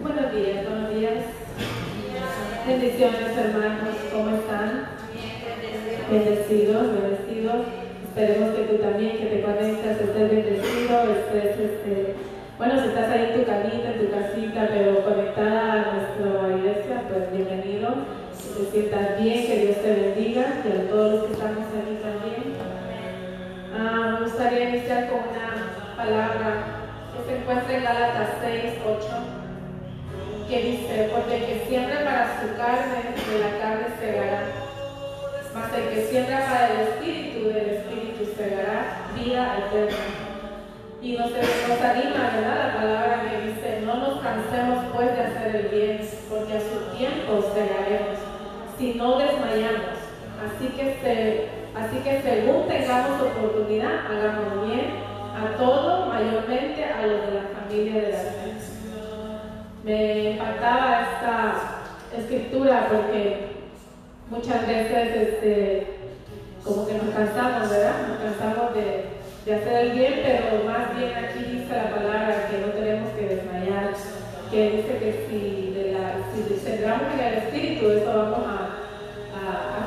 Buenos días, buenos días. Bendiciones hermanos, ¿cómo están? Bendecidos, bendecidos. Esperemos que tú también, que te conectas, estés bendecido, estés, este, bueno, si estás ahí en tu camita, en tu casita, pero conectada a nuestra iglesia, pues bienvenido. Si te sientas bien, que Dios te bendiga, y a todos los que estamos aquí también. Ah, me gustaría iniciar con una palabra que se encuentra en Gálatas 6, 8 que dice, porque el que siembra para su carne, de la carne segará, mas el que siembra para el espíritu, del espíritu segará vida eterna. Y nos, nos anima, ¿verdad? La palabra que dice, no nos cansemos pues de hacer el bien, porque a su tiempo segaremos, si no desmayamos. Así que, así que según tengamos oportunidad, hagamos bien a todo, mayormente a los de la familia de la fe me impactaba esta escritura porque muchas veces este, como que nos cansamos, ¿verdad? Nos cansamos de, hacer el bien, pero más bien aquí dice la palabra que no tenemos que desmayar, que dice que si, de la, si en el Espíritu, eso vamos a,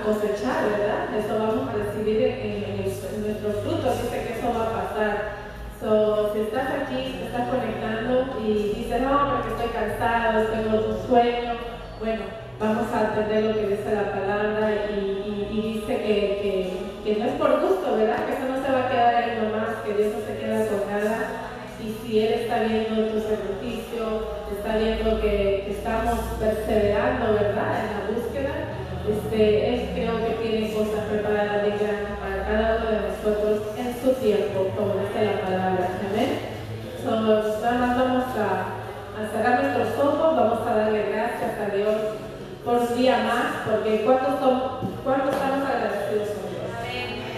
cosechar, ¿verdad? Eso vamos a recibir en, en, en nuestros frutos, dice que eso va a pasar. So, si estás aquí, te estás conectando y dices, no, porque estoy cansado, tengo un sueño, bueno, vamos a entender lo que dice la palabra y, dice que, no es por gusto, ¿verdad? Que eso no se va a quedar ahí nomás, que Dios no se queda con. Y si Él está viendo tu sacrificio, está viendo que, estamos perseverando, ¿verdad? En la búsqueda, este, Él creo que tiene cosas preparadas para cada uno de nosotros su tiempo, como dice la palabra. Amén. So, nada vamos a, cerrar nuestros ojos, vamos a darle gracias a Dios por un día más, porque ¿cuántos, cuántos estamos agradecidos con Dios?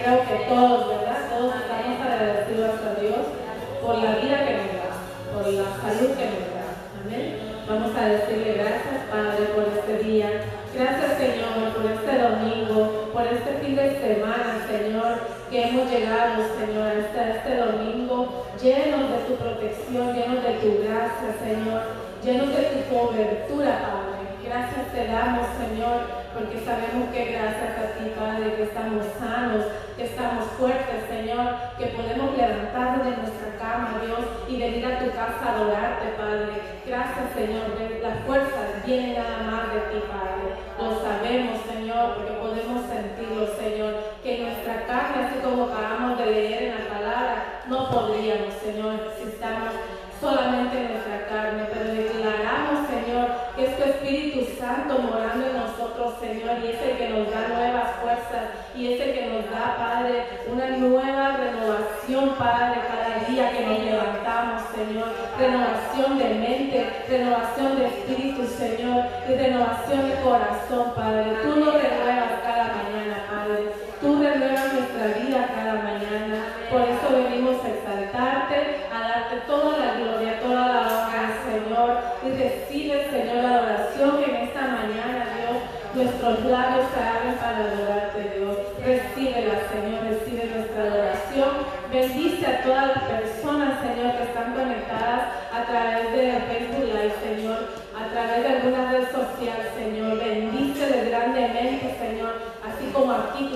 Creo que todos, ¿verdad? Todos estamos agradecidos a Dios por la vida que nos da, por la salud que nos da. Amén. Vamos a decirle gracias, Padre, por este día. Gracias, Señor, llegado, Señor, hasta este domingo, llenos de tu protección, llenos de tu gracia, Señor, llenos de tu cobertura, Padre. Gracias te damos, Señor, porque sabemos que gracias a ti, Padre, que estamos sanos, que estamos fuertes, Señor, que podemos levantarnos de nuestra cama, Dios, y venir a tu casa a adorarte, Padre. Gracias, Señor, las fuerzas vienen nada más de ti, Padre. Lo sabemos, Señor, porque podemos sentirlo, Señor que nuestra carne, así como acabamos de leer en la palabra, no podríamos, Señor, si estamos solamente en nuestra carne, pero declaramos, Señor, que es tu Espíritu Santo morando en nosotros, Señor, y es el que nos da nuevas fuerzas, y es el que nos da, Padre, una nueva renovación, Padre, cada día que nos levantamos, Señor, renovación de mente, renovación de espíritu, Señor, y renovación de corazón, Padre. Tú nos renuevas toda la gloria, toda la honra, Señor. Y recibe, Señor, la adoración que en esta mañana, Dios, nuestros labios se abren para adorarte, Dios. Recíbela, Señor, recibe nuestra adoración. Bendice a todas las personas, Señor, que están conectadas a través de Facebook Live, Señor, a través de alguna red social, Señor. Bendíceles grandemente, Señor como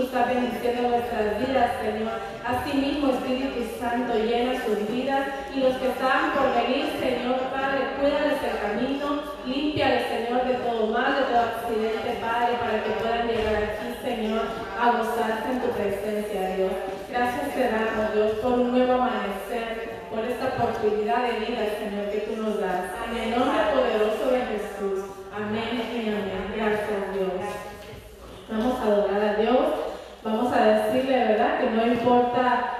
estás bendiciendo nuestras vidas, Señor. Asimismo, Espíritu Santo, llena sus vidas y los que están por venir, Señor, Padre, cuídales el camino, límpiales, Señor, de todo mal, de todo accidente, Padre, para que puedan llegar aquí, Señor, a gozarse en tu presencia, Dios. Gracias te damos, Dios, por un nuevo amanecer, por esta oportunidad de vida, Señor, que tú nos das. En el nombre poderoso de Jesús. Amén y amén. Gracias, Dios. Vamos a adorar a Dios, vamos a decirle, ¿verdad? Importa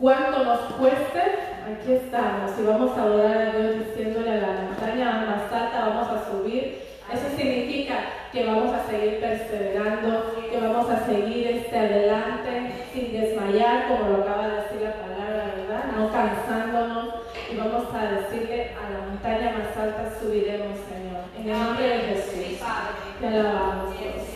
cuánto nos cueste, aquí estamos y vamos a adorar a Dios diciéndole a la montaña más alta, vamos a subir. Eso significa que vamos a seguir perseverando, que vamos a seguir este adelante sin desmayar, como lo acaba de decir la palabra, ¿verdad? No cansándonos y vamos a decirle a la montaña más alta subiremos, Señor. En el nombre de Jesús. Te alabamos, Dios.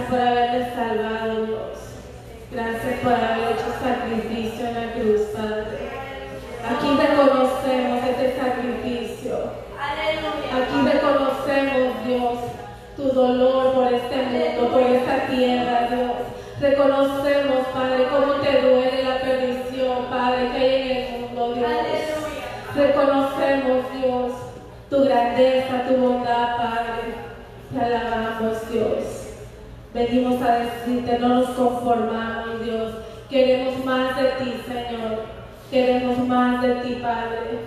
Gracias por haberme salvado, Dios. Gracias por haber hecho sacrificio en la cruz, Padre. Aquí reconocemos este sacrificio. Aquí reconocemos, Dios, tu dolor por este mundo, por esta tierra, Dios. Reconocemos, Padre, cómo te duele la perdición, Padre, que hay en el mundo, Dios. Reconocemos, Dios, tu grandeza, tu bondad, Padre. Te alabamos, Dios. Venimos a decirte, no nos conformamos, Dios. Queremos más de ti, Señor. Queremos más de ti, Padre.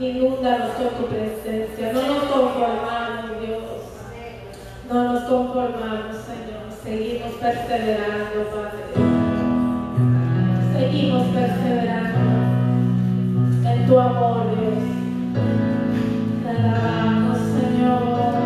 Inúndanos con tu presencia. No nos conformamos, Dios. No nos conformamos, Señor. Seguimos perseverando, Padre. Seguimos perseverando en tu amor, Dios. Te alabamos, Señor.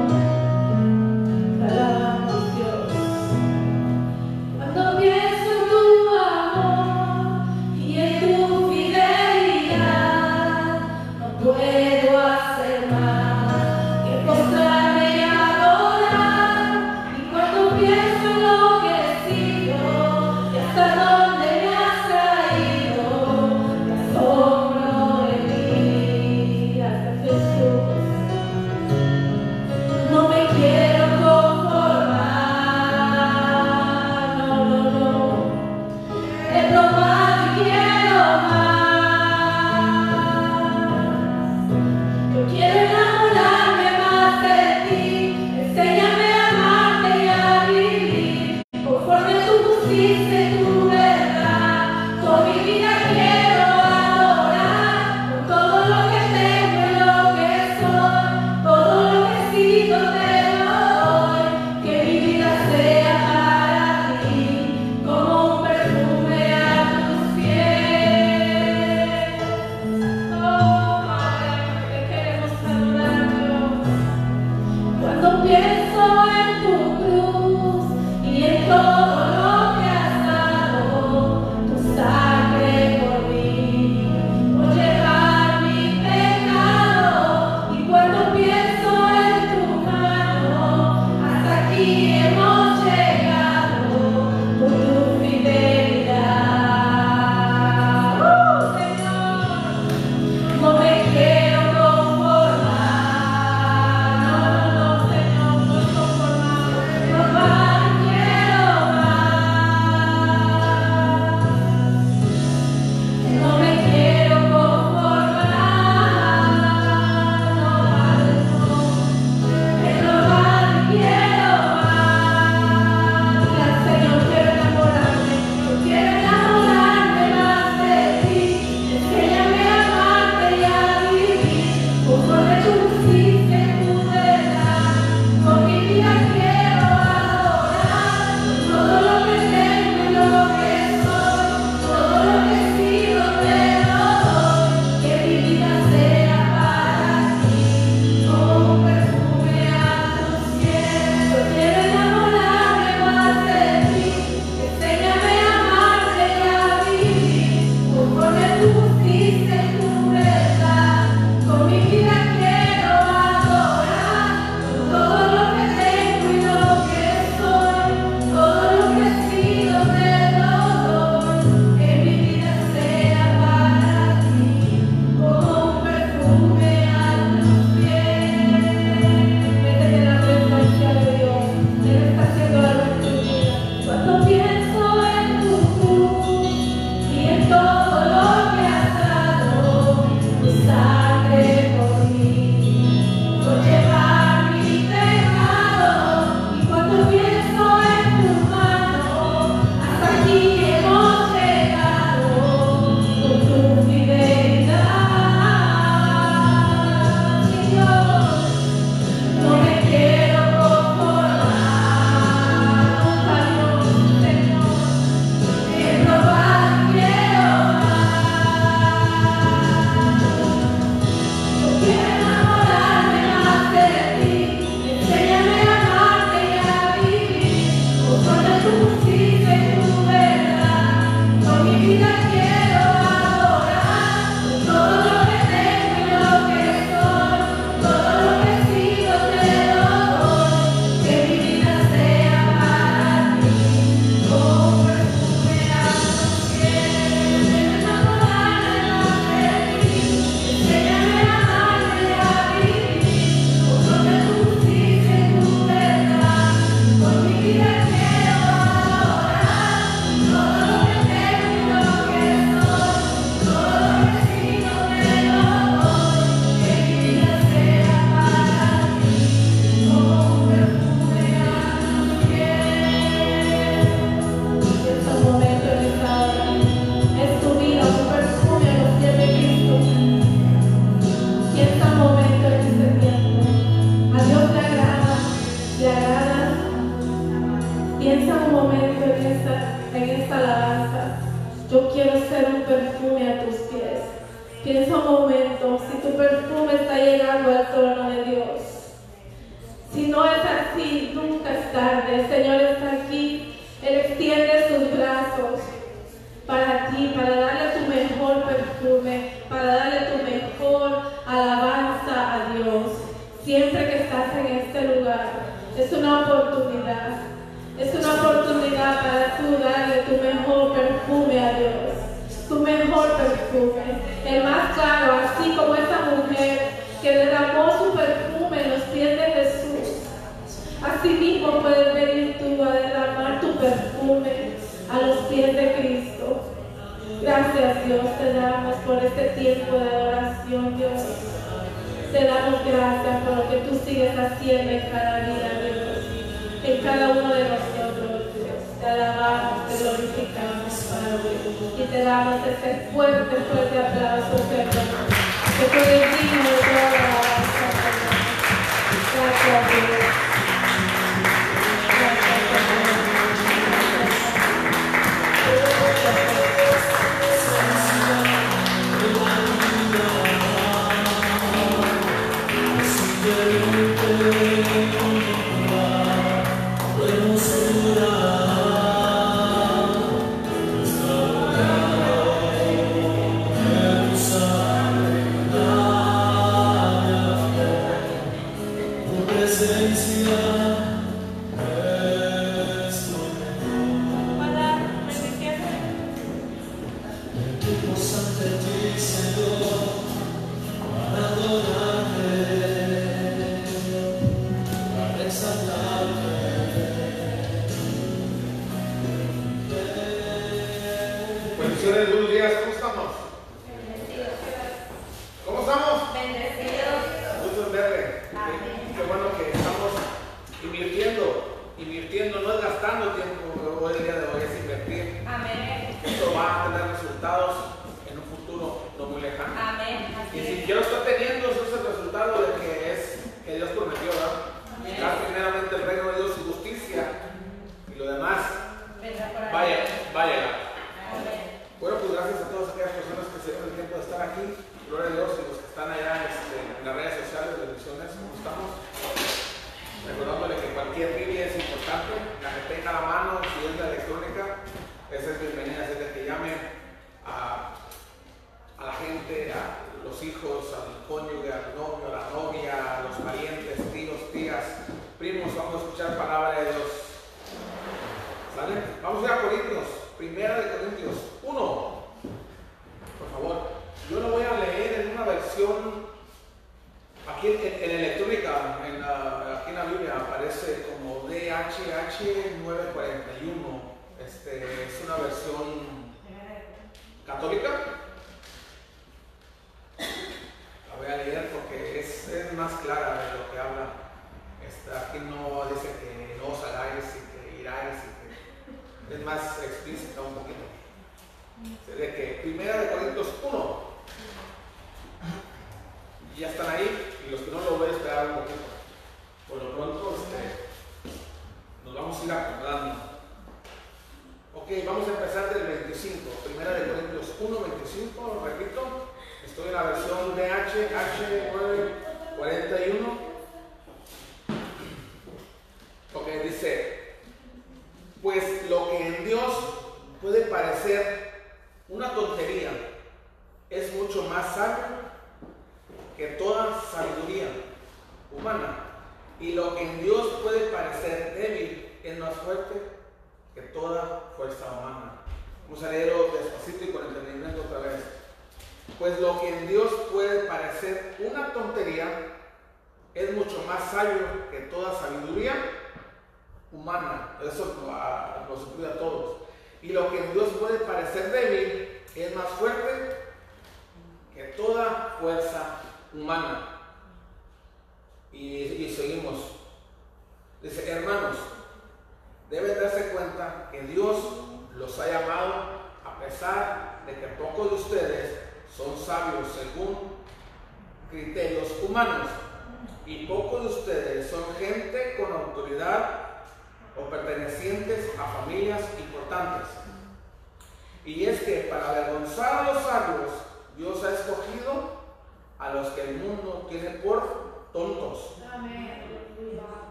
Para darle tu mejor alabanza a Dios. Siempre que estás en este lugar, es una oportunidad. Es una oportunidad para tú darle tu mejor perfume a Dios. Tu mejor perfume. El más caro, así como esa mujer que derramó su perfume en los pies de Jesús. Así mismo puedes venir tú a derramar tu perfume a los pies de Cristo. Gracias Dios, te damos por este tiempo de adoración, Dios. Te damos gracias por lo que tú sigues haciendo en cada vida, Dios. En cada uno de nosotros, Dios. Te alabamos, te glorificamos, Padre. Y te damos este fuerte, fuerte aplauso, Señor. Que tú toda la. Gracias, Dios. más clara de lo que habla. Esta, aquí no dice que no os y que iráis. Y que es más explícita un poquito. Se ve que Primera de Corintios 1,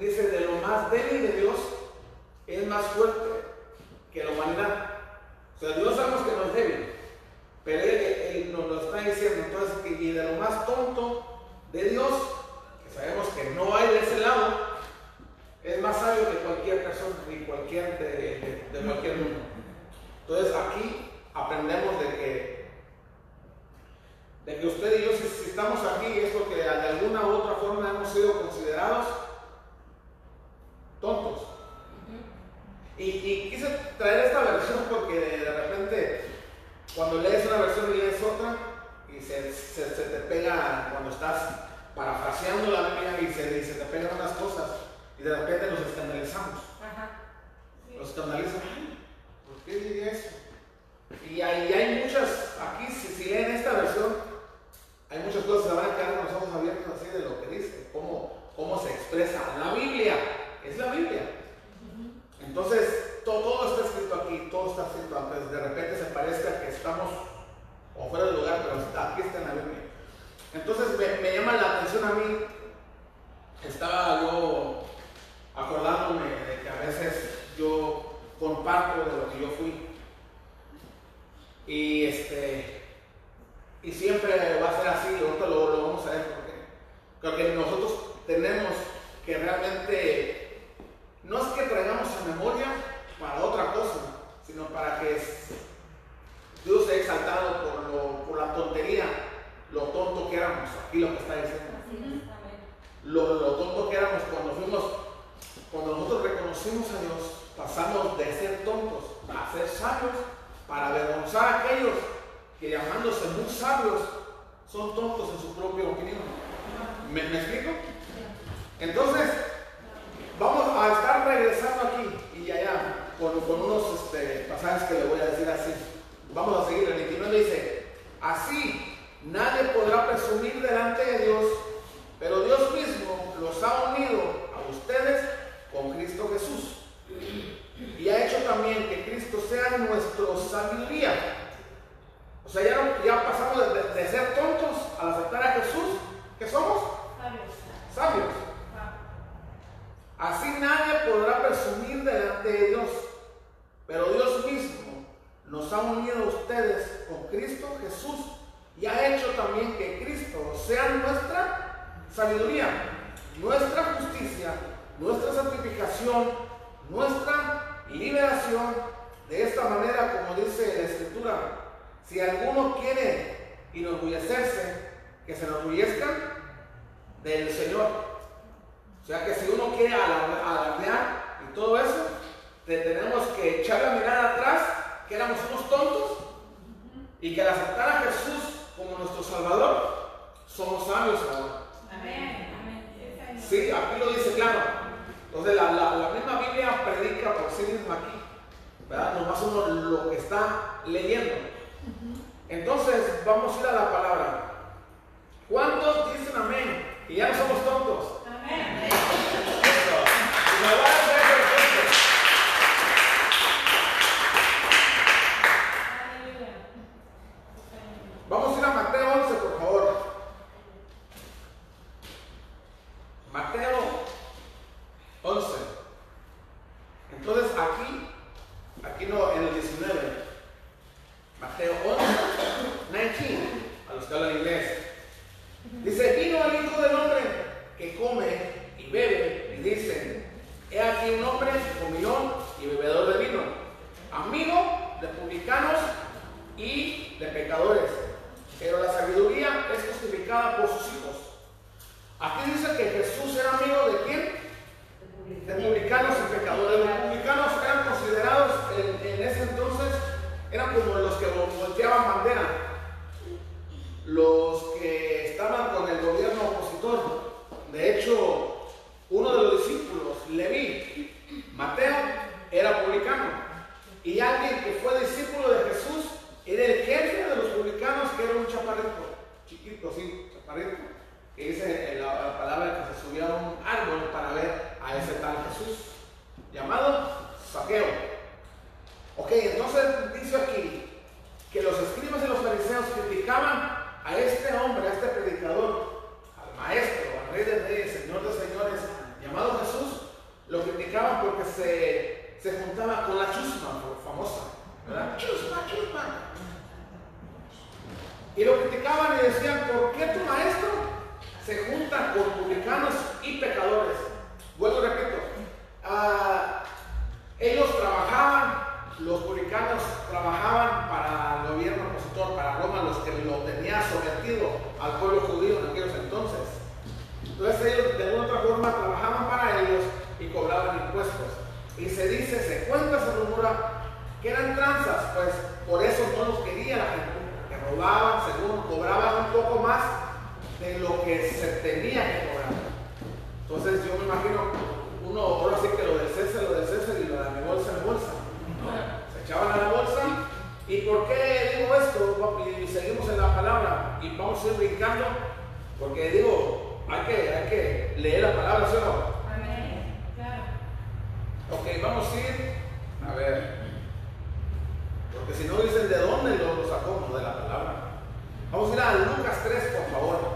Dice, de lo más débil de Dios es más fuerte que la humanidad. O sea, Dios sabemos que no es débil, pero él, nos lo está diciendo. Entonces, y de lo más tonto de Dios, que sabemos que no hay de ese lado, es más sabio que cualquier persona y cualquier de, de cualquier mundo. Entonces, aquí aprendemos de que, de que usted y yo, si, estamos aquí, es porque de alguna u otra forma hemos sido considerados tontos. Y, quise traer esta versión porque de repente, cuando lees una versión y lees otra, y se, te pega cuando estás parafraseando la Biblia y se, se te pegan unas cosas, y de repente nos escandalizamos. Nos escandalizamos. ¿Por qué diría eso? Y hay, hay muchas, aquí si, leen esta versión, hay muchas cosas que se van a quedar con los ojos abiertos así de lo que dice, cómo, cómo se expresa. La Biblia, es la Biblia. Entonces, todo, está escrito aquí, todo está escrito, aunque de repente se parezca que estamos o fuera del lugar, pero aquí está en la Biblia. Entonces me, me llama la atención a mí, estaba yo acordándome de que a veces yo comparto de lo que yo fui y este y siempre va a ser así, ahorita lo, lo vamos a ver porque creo que nosotros tenemos que realmente no es que traigamos a memoria para otra cosa, sino para que Dios sea exaltado por, lo, por la tontería, lo tonto que éramos, aquí lo que está diciendo. Lo, lo tonto que éramos cuando fuimos, cuando nosotros reconocimos a Dios, pasamos de ser tontos a ser sabios para avergonzar a aquellos que llamándose muy sabios son tontos en su propia opinión. ¿Me, explico? Entonces, vamos a estar regresando aquí y allá con, unos este, pasajes que le voy a decir así. Vamos a seguir. El 29 dice, así nadie podrá presumir delante de Dios, pero Dios mismo los ha unido a ustedes con Cristo Jesús y ha hecho también que Cristo sea nuestra sabiduría. O sea, ya, ya pasamos de, ser tontos al aceptar a Jesús. ¿Qué somos? Sabios. Sabios. Así nadie podrá presumir delante de Dios. Pero Dios mismo nos ha unido a ustedes con Cristo Jesús y ha hecho también que Cristo sea nuestra sabiduría, nuestra justicia, nuestra santificación, nuestra liberación. De esta manera, como dice la Escritura, si alguno quiere enorgullecerse, que se enorgullezca del Señor. O sea que si uno quiere alardear y todo eso, tenemos que echar la mirada atrás, que éramos unos tontos, y que al aceptar a Jesús como nuestro Salvador, somos sabios ahora. Amén. Sí, aquí lo dice claro. Entonces la, la, misma Biblia predica por sí misma aquí, ¿verdad? Nomás uno lo que está leyendo. Entonces vamos a ir a la palabra. ¿Cuántos dicen amén? Y ya no somos tontos. Amén. tenía Porque si no dicen de dónde lo sacó, no de la palabra. Vamos a ir a Lucas 3, por favor.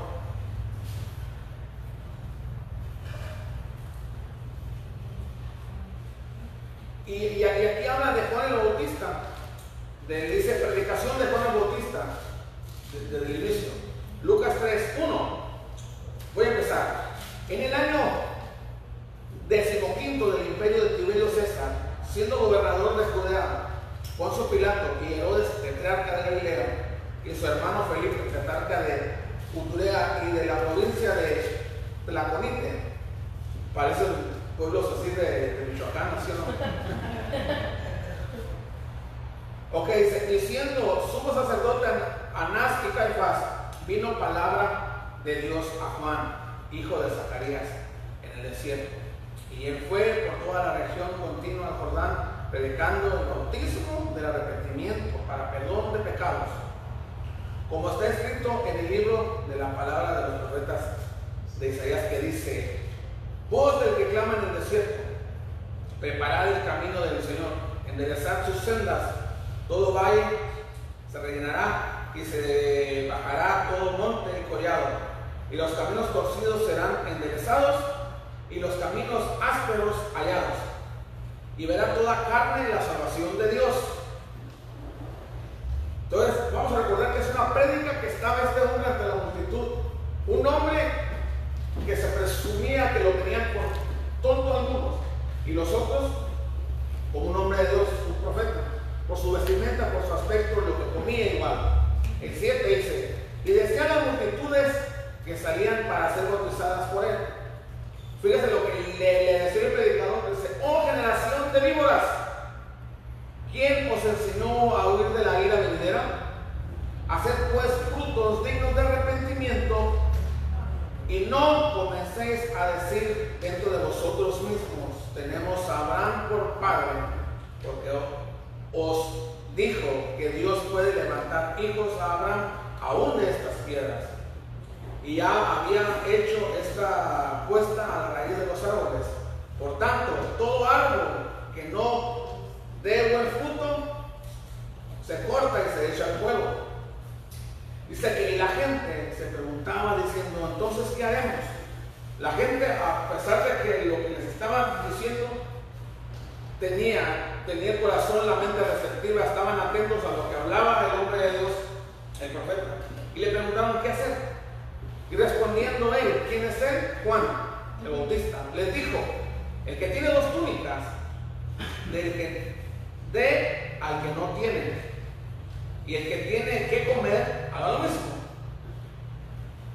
El que tiene que comer, haga lo mismo.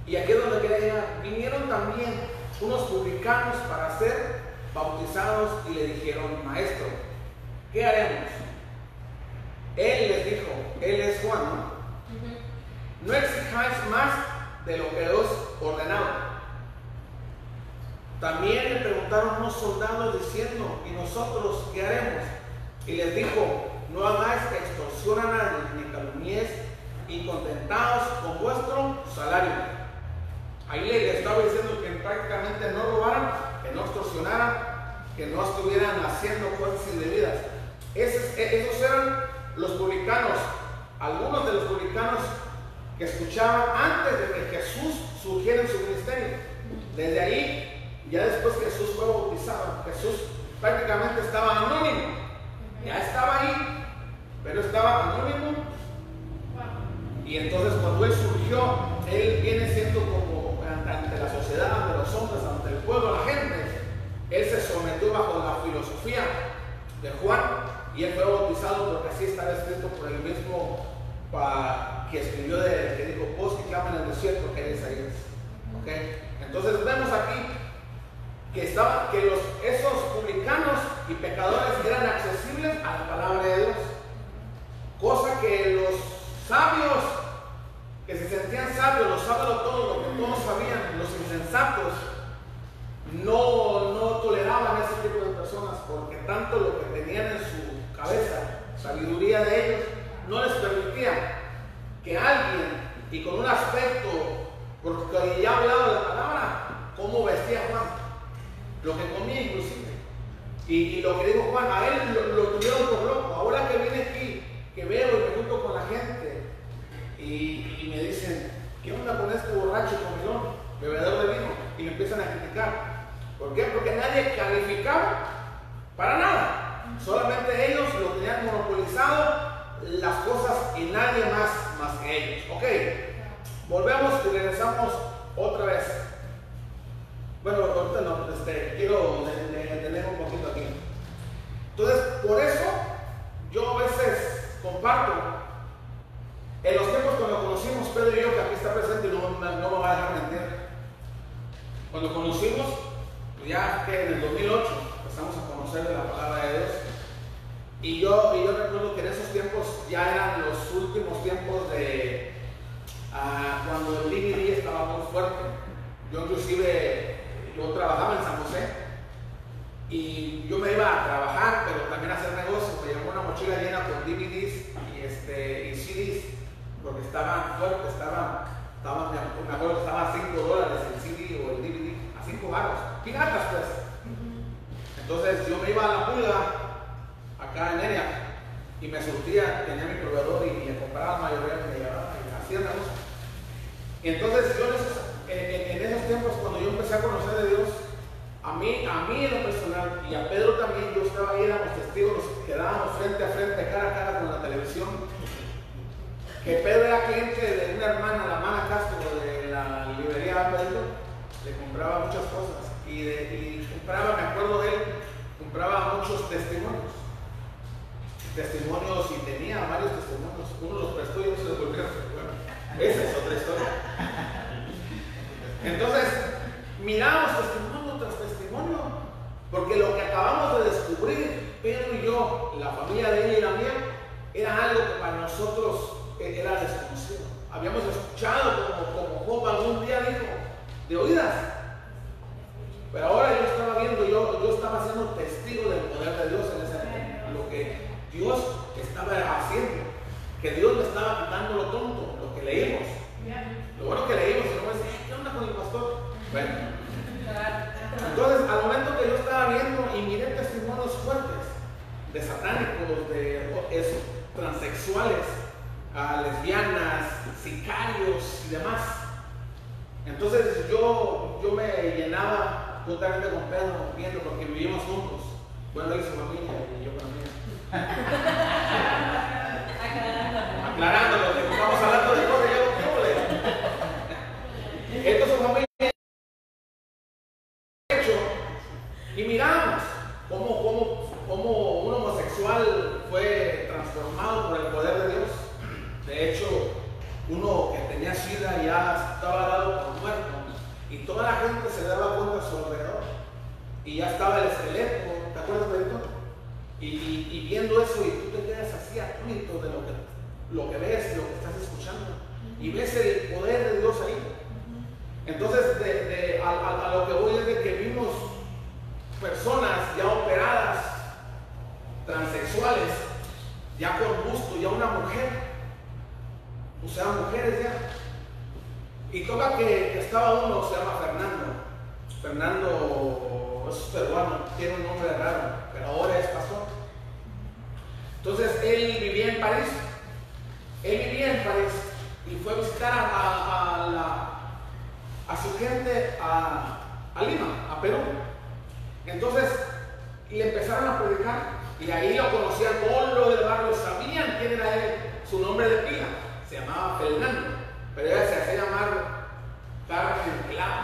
Y aquí es donde quería llegar. Vinieron también unos publicanos para ser bautizados y le dijeron, maestro, ¿qué haremos? Él les dijo, él es Juan, ¿no? No exijáis más de lo que os ordenaba. También le preguntaron unos soldados diciendo, ¿y nosotros qué haremos? Y les dijo, no hagáis extorsión a nadie, ni calumnies, y contentaos con vuestro salario. Ahí le estaba diciendo que prácticamente no robaran, que no extorsionaran, que no estuvieran haciendo cosas indebidas. Esos, esos eran los publicanos, algunos de los publicanos que escuchaban antes de que Jesús surgiera en su ministerio. Desde ahí, ya después Jesús fue bautizado, Jesús prácticamente estaba anónimo. Ya estaba ahí, pero estaba anónimo. Y entonces cuando él surgió, él viene siendo como ante la sociedad, ante los hombres, ante el pueblo, la gente. Él se sometió bajo la filosofía de Juan y él fue bautizado porque así estaba escrito por el mismo que escribió de que dijo, vos que claman en el desierto, que es Isaías. ¿Okay? Entonces vemos aquí que, estaba, que los, esos publicanos y pecadores eran accesibles a la palabra de Dios. Cosa que los sabios, que se sentían sabios, los sabios todo lo que todos sabían, los insensatos, no, no toleraban ese tipo de personas porque tanto lo que tenían en su cabeza, sabiduría de ellos, no les permitía que alguien, y con un aspecto, porque ya ha hablado la palabra, cómo vestía Juan, lo que comía inclusive. Y, lo que dijo Juan, a él lo, tuvieron por loco. Ahora que viene aquí, que veo y me junto con la gente, y, me dicen, ¿qué onda con este borracho comilón, bebedor de vino? Y me empiezan a criticar. ¿Por qué? Porque nadie calificaba para nada. Solamente ellos lo tenían monopolizado las cosas y nadie más más que ellos. Ok, volvemos y regresamos otra vez. Bueno, ahorita no, este, quiero detener un poquito aquí. Entonces, por eso yo a veces comparto. En los tiempos cuando conocimos Pedro y yo, que aquí está presente no, no me va a dejar mentir. Cuando conocimos, pues ya que en el 2008 empezamos a conocer de la palabra de Dios, y yo, y yo recuerdo que en esos tiempos ya eran los últimos tiempos de uh, cuando el DVD estaba muy fuerte. Yo inclusive, yo trabajaba en San José y yo me iba a trabajar, pero también a hacer negocios. Me llevaba una mochila llena con DVDs y, este, y CDs, porque estaban fuertes, estaban,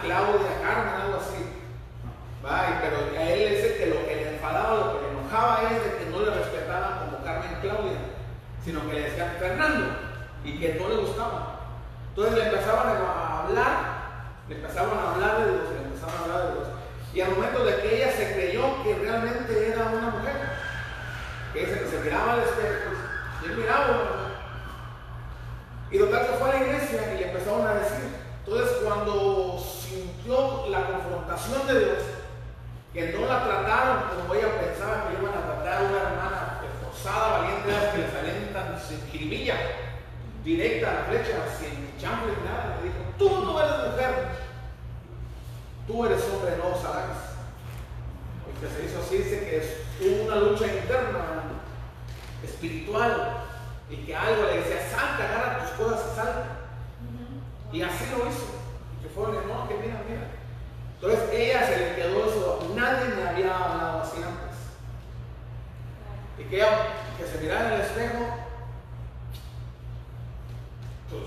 Claudia, Carmen, algo así. pero a él es que lo que le enfadaba, lo que le enojaba es de que no le respetaban como Carmen Claudia, sino que le decían Fernando y que no le gustaba. Entonces le empezaban a hablar, le empezaban a hablar de Dios, le empezaban a hablar de Dios. Y al momento de que ella se creyó que realmente era una mujer, que se, se miraba al espejo, y él miraba. Y total que fue a la iglesia y le empezaron a decir. Entonces cuando sintió la confrontación de Dios, que no la trataron como ella pensaba que iban a tratar a una hermana esforzada, valiente, que le salían tan directa a la flecha, sin chambre ni nada, le dijo, tú no eres mujer, Tú eres hombre, no sabes. El que se hizo así dice que es una lucha interna, espiritual, y que algo le decía, salta, agarra tus cosas y salta. Y así lo hizo. Que fueron, no, que mira, mira. Entonces ella se le quedó eso, nadie me había hablado así antes. Y que se mirara en el espejo, pues,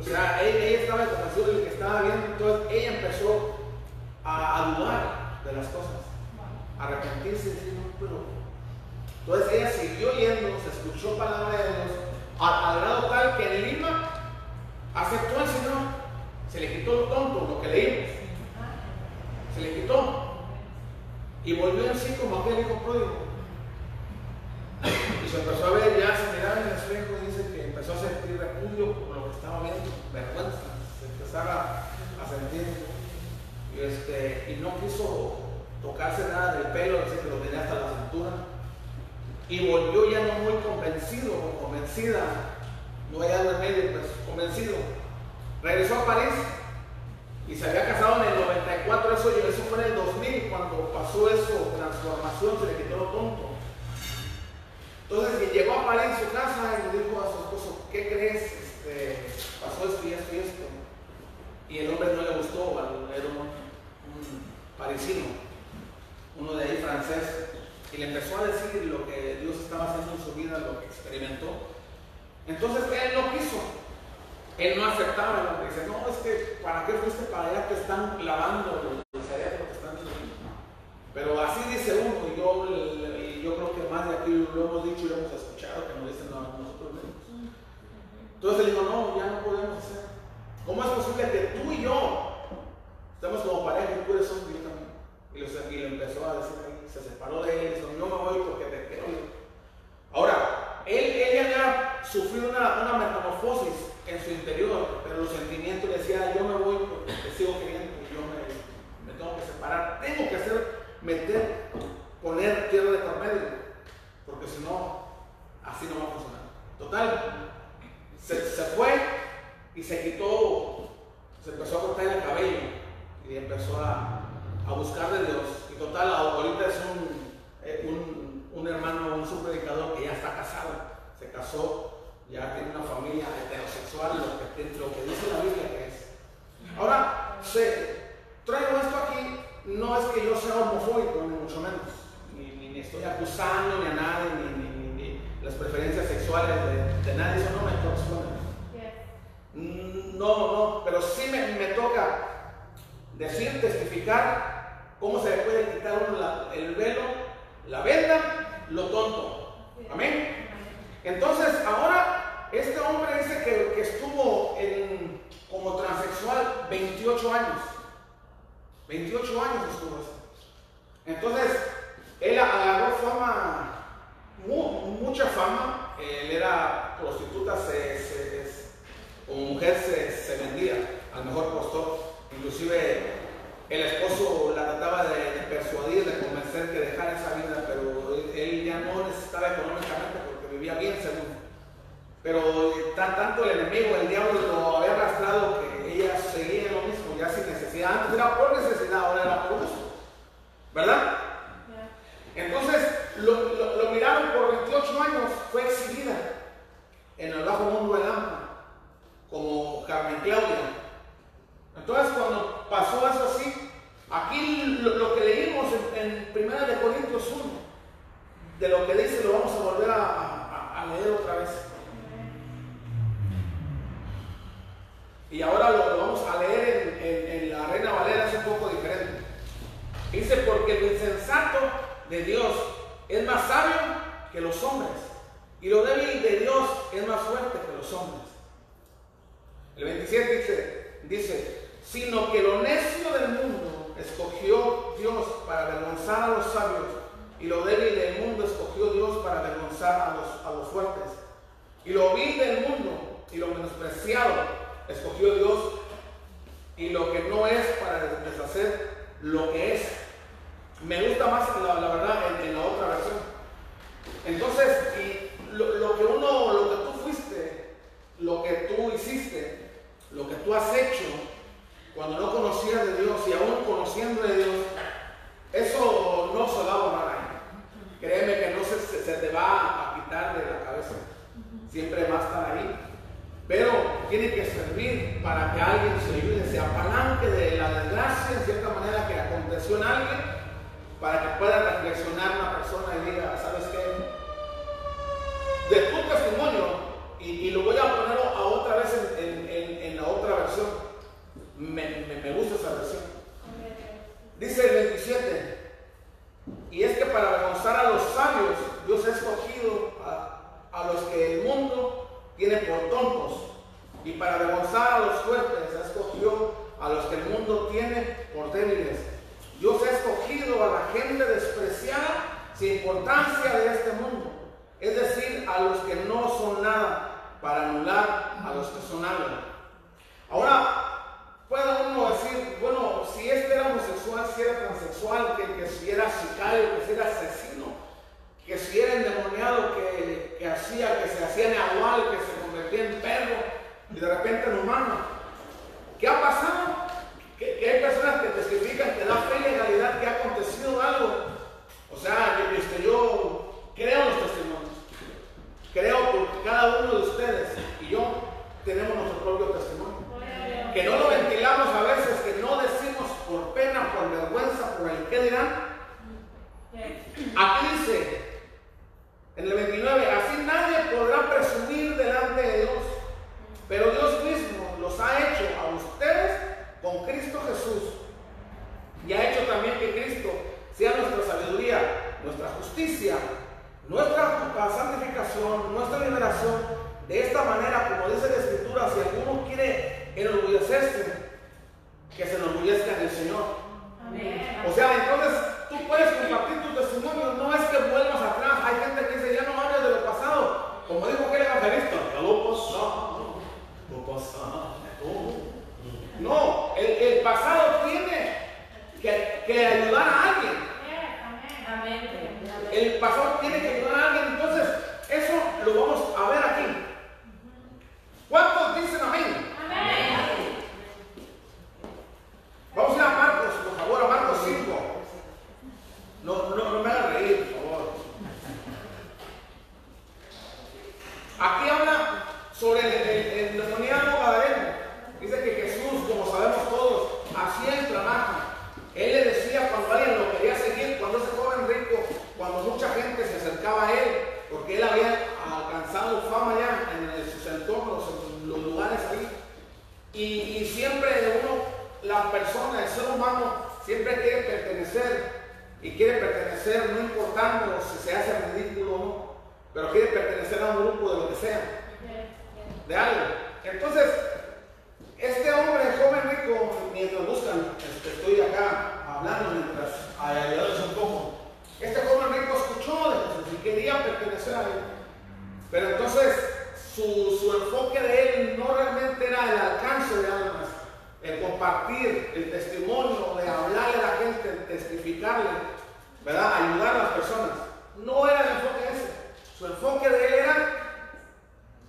o sea, ella, estaba convencida de lo que estaba viendo, entonces ella empezó a, dudar de las cosas, a arrepentirse y decir, pero. Entonces ella siguió yendo, se escuchó palabra de Dios, al grado tal que en Lima aceptó al Señor, se le quitó lo tonto, lo que leímos, se le quitó y volvió en sí como aquel hijo pródigo. Y se empezó a ver, ya se miraba en el espejo dice que empezó a sentir repudio por lo que estaba viendo, vergüenza, se empezaba a sentir y, este, y no quiso tocarse nada del pelo, dice que lo tenía hasta la cintura. Y volvió ya no muy convencido convencida, no hay algo en medio, pues convencido. Regresó a París y se había casado en el 94, eso, eso fue en el 2000, cuando pasó eso, transformación, se le quitó lo tonto. Entonces llegó a París su casa y le dijo a su esposo, ¿qué crees? Este, pasó esto y esto y esto. Y el hombre no le gustó, era un parisino, uno de ahí francés, y le empezó a decir lo que Dios estaba haciendo en su vida, lo que experimentó. Entonces él no quiso, él no aceptaba lo que dice, no, es que ¿para qué fuiste para allá? Te están lavando el cerebro, te están Pero así dice uno, y yo, y yo creo que más de aquí lo hemos dicho y lo hemos escuchado, que nos dicen no, nosotros mismos. Entonces él dijo, no, ya no podemos hacer. ¿Cómo es posible que tú y yo Estamos como pareja y tú eres hombre y yo también. Y, y le empezó a decir ahí, se separó de él, dijo, no me voy porque te quiero. Ahora, él, él había sufrido una, una metamorfosis en su interior, pero los sentimientos le decían, yo me voy porque te sigo queriendo yo me, me tengo que separar. Tengo que hacer, meter, poner tierra de por medio, porque si no, así no va a funcionar. Total, se, se fue y se quitó, se empezó a cortar el cabello y empezó a, a buscar de Dios. Y total, ahorita es un, eh, un, un hermano, un subpredicador que ya está casado, se casó, ya tiene una familia heterosexual, lo que, lo que dice la Biblia que es. Ahora, se, traigo esto aquí, no es que yo sea homofóbico, ni mucho menos, ni, ni, estoy acusando ni a nadie, ni, ni, las preferencias sexuales de, de nadie, eso no me corresponde. No, no, pero sí me, me toca decir, testificar cómo se le puede quitar uno la- el velo, la venda, lo tonto. Amén. Entonces, ahora este hombre dice que, estuvo como transexual 28 años. 28 años estuvo así. Entonces, él agarró fama, mu- mucha fama. Él era prostituta, se, se- mujer se, vendía al mejor postor. Inclusive el esposo la trataba de, persuadir, de convencer que dejara esa vida, pero él, ya no necesitaba económicamente vivía bien según. Pero tan, tanto el enemigo, el diablo lo había arrastrado que ella seguía en lo mismo, ya sin necesidad. Antes era por necesidad, ahora era por gusto. ¿Verdad? Entonces lo, lo- lo miraron por 28 años, fue exhibida en el bajo mundo de Lampa, como Carmen Claudia. Entonces cuando pasó eso así, aquí lo, lo que leímos en, en 1 de Corintios 1, de lo que dice lo vamos a volver a, a leer otra vez. Y ahora lo, vamos a leer en, en- en la Reina Valera, es un poco diferente. Dice, porque lo insensato de Dios es más sabio que los hombres, y lo débil de Dios es más fuerte que los hombres. El 27 dice, dice, sino que lo necio del mundo escogió Dios para avergonzar a los sabios, y lo débil del mundo escogió Dios para avergonzar a los, a los fuertes. Y lo vil del mundo y lo menospreciado escogió Dios, y lo que no es para deshacer lo que es. Me gusta más la, la verdad en, la otra versión. Entonces, lo, lo que uno, lo que tú fuiste, lo que tú hiciste, lo que tú has hecho, cuando no conocías de Dios y aún conociendo de Dios, eso no se va a borrar. Créeme que no se, se- se te va a quitar de la cabeza. Siempre va a estar ahí. Pero tiene que servir para que alguien se ayude, se apalanque de la desgracia en cierta manera que aconteció en alguien, para que pueda reflexionar una persona y Pero entonces su, su, enfoque de él no realmente era el alcance de almas, el compartir el testimonio, de hablarle a la gente, testificarle, ¿verdad? Ayudar a las personas. No era el enfoque ese. Su enfoque de él era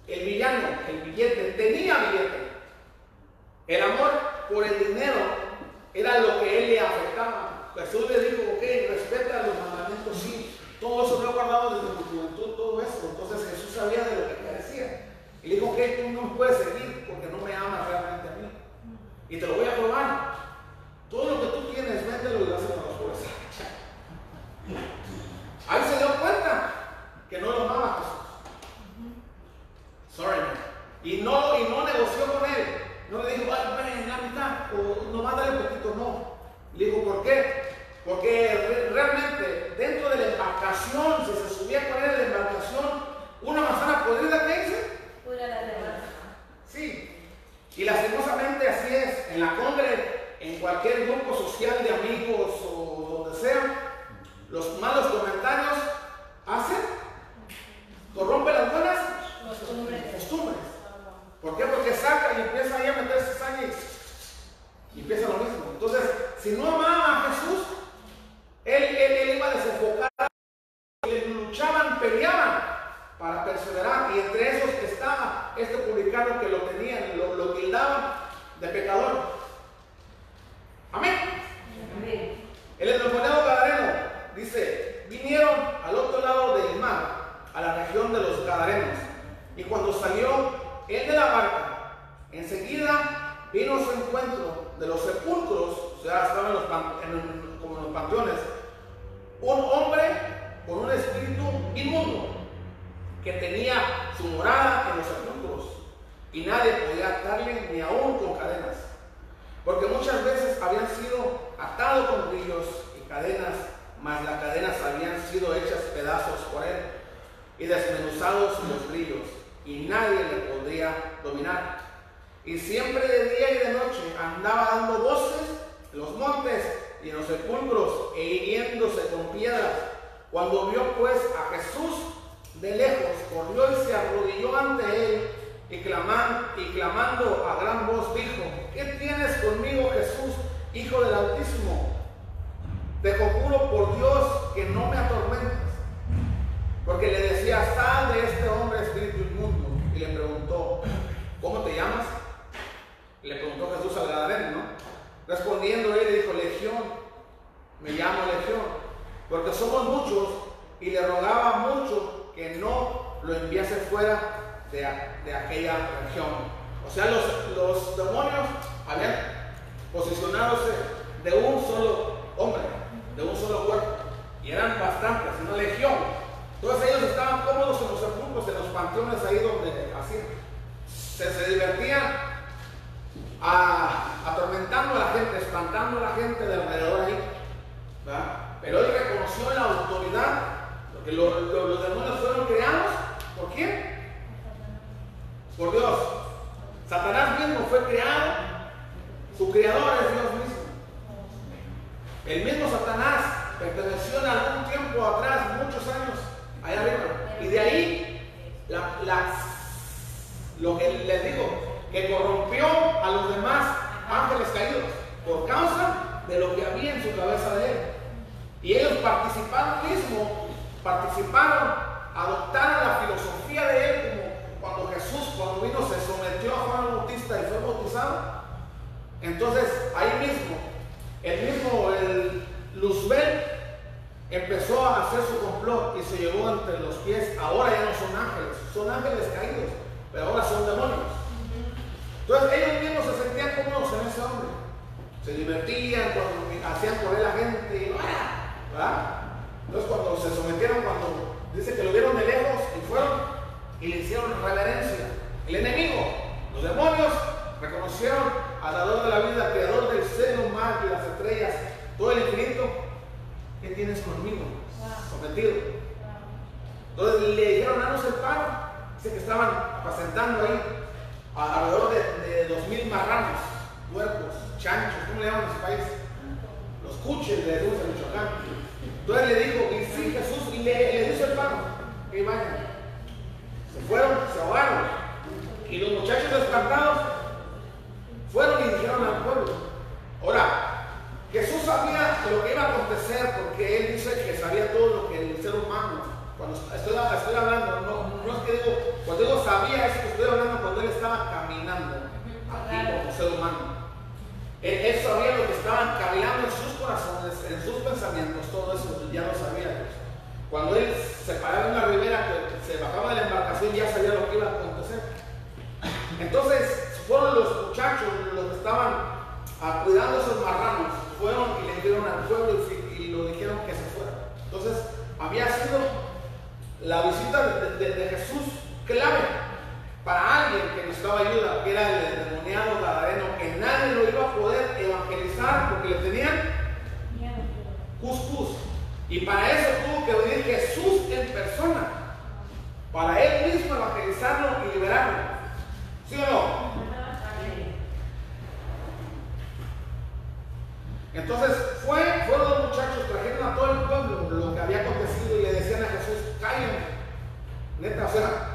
el villano, el billete. Tenía billete. El amor por el dinero era lo que él le afectaba. Jesús le dijo, ok, respeta los mandamientos, sí. Todo eso lo he guardado desde mi juventud, todo eso. Entonces Jesús sabía de lo que carecía. Y le dijo, ok, tú no me puedes seguir porque no me amas realmente a mí. Y te lo voy a probar. Todo lo que tú tienes, véndelo y dáselo a los pobres. Ahí se dio cuenta que no lo amaba Jesús. Sorry. Y no, y no negoció con él. No le dijo, ay, ven, la mitad, o nomás dale un poquito, no. Le dijo, ¿por qué? Porque realmente dentro de la embarcación, si se subía con él en la embarcación, una manzana podrida, ¿qué dice? Pura la Sí. Y lastimosamente así es. En la congre, en cualquier grupo social de amigos o donde sea, los malos comentarios hacen, corrompen las buenas costumbres. costumbres. ¿Por qué? Porque saca y empieza ahí a meterse sangre y empieza lo mismo. Entonces, si no amaba a Jesús, él, él, iba a desenfocar, luchaban, peleaban para perseverar. Y entre esos estaba este publicano que lo tenían, lo, lo tildaban de pecador. Amén. Amén. El endemoniado Gadareno dice, vinieron al otro lado del mar, a la región de los Gadarenos. Y cuando salió él de la barca, enseguida vino su encuentro de los sepulcros, o sea, estaban los, como en los panteones, un hombre con un espíritu inmundo que tenía su morada en los sepulcros y nadie podía atarle ni aún con cadenas, porque muchas veces habían sido atados con grillos y cadenas, mas las cadenas habían sido hechas pedazos por él y desmenuzados los grillos y nadie le podría dominar. Y siempre de día y de noche andaba dando voces en los montes y los sepulcros e hiriéndose con piedras. Cuando vio pues a Jesús de lejos, corrió y se arrodilló ante él y, claman, y clamando a gran voz dijo, ¿qué tienes conmigo Jesús, Hijo del Altísimo? Te conjuro por Dios que no me atormentes. Porque le decía, sal de este hombre espíritu inmundo. Y le preguntó, ¿cómo te llamas? le preguntó Jesús al Gadareno, ¿no? Respondiendo él dijo, Legión, me llamo Legión, porque somos muchos y le rogaba mucho que no lo enviase fuera de, aquella región. O sea, los, los demonios habían posicionadose de un solo hombre, de un solo cuerpo, y eran bastantes, una legión. Entonces ellos estaban cómodos en los sepulcros, en los panteones ahí donde así se, se divertían atormentando a la gente, espantando a la gente de alrededor ahí. Pero él reconoció la autoridad, porque los demonios fueron creados, ¿por quién? Por Dios. Satanás mismo fue creado, su creador es Dios mismo. El mismo Satanás perteneció en algún tiempo atrás, muchos años, allá arriba. Y de ahí, lo que les digo, que corrompió a los demás ángeles caídos por causa de lo que había en su cabeza de él. Y ellos participaron mismo, participaron, adoptaron la filosofía de él como cuando Jesús, cuando vino, se sometió a Juan Bautista y fue bautizado. Entonces, ahí mismo, el mismo el Luzbel empezó a hacer su complot y se llevó entre los pies. Ahora ya no son ángeles, son ángeles caídos, pero ahora son demonios. Entonces ellos mismos se sentían cómodos en ese hombre. Se divertían cuando hacían correr la gente. ¿verdad? Entonces cuando se sometieron, cuando dice que lo vieron de lejos y fueron y le hicieron reverencia. El enemigo, los demonios, reconocieron al dador de la vida, creador del seno, mar y las estrellas, todo el infinito. ¿Qué tienes conmigo? Sometido. Entonces le dijeron, danos el paro. Dice que estaban apacentando ahí alrededor de, de 2.000 marranos, puercos, chanchos, ¿cómo le llaman en su país? Los cuches, le decimos en Michoacán. Entonces le dijo, y sí, Jesús, y le, le el pan, que vayan. Se fueron, se ahogaron. Y los muchachos espantados fueron y dijeron al pueblo. Ahora, Jesús sabía lo que iba a acontecer porque él dice que sabía todo lo que el ser humano cuando estoy, hablando, no, es que digo, cuando digo sabía, es que estoy hablando cuando él estaba caminando aquí como ser humano. Él, sabía lo que estaban caminando en sus corazones, en sus pensamientos, todo eso ya lo sabía Dios. Cuando él se paraba en una ribera, que se bajaba de la embarcación, ya sabía lo que iba a acontecer. Entonces fueron los muchachos los que estaban ah, cuidando esos marranos, fueron y le dieron al pueblo y, y lo dijeron que se fuera. Entonces había sido la visita de, Jesús clave para alguien que necesitaba ayuda, que era el endemoniado gadareno, que nadie lo iba a poder evangelizar porque le tenían cuscús. Y para eso tuvo que venir Jesús en persona, para él mismo evangelizarlo y liberarlo. ¿Sí o no? Entonces, せない。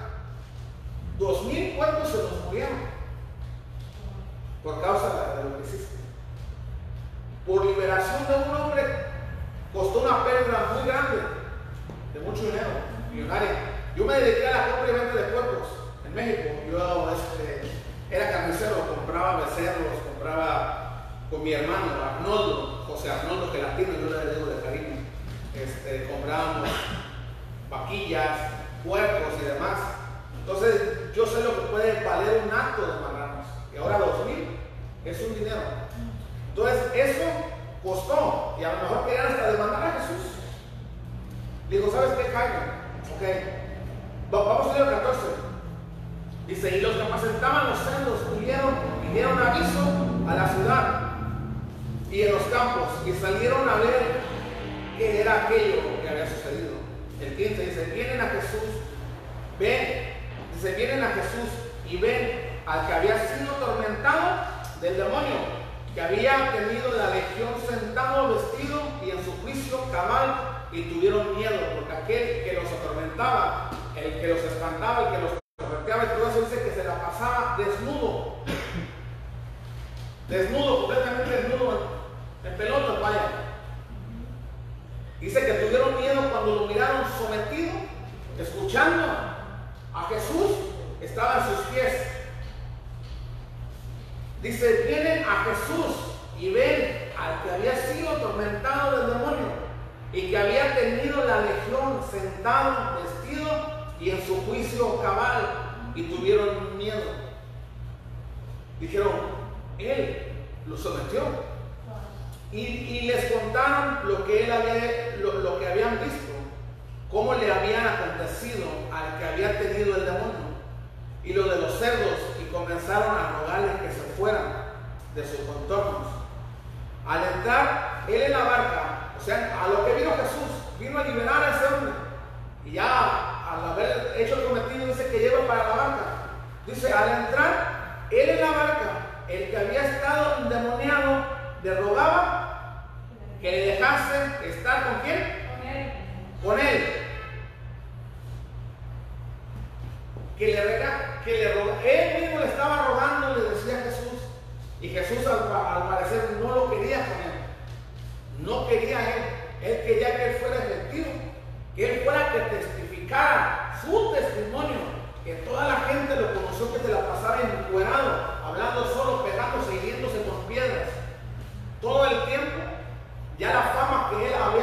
todo el tiempo, ya la fama que él había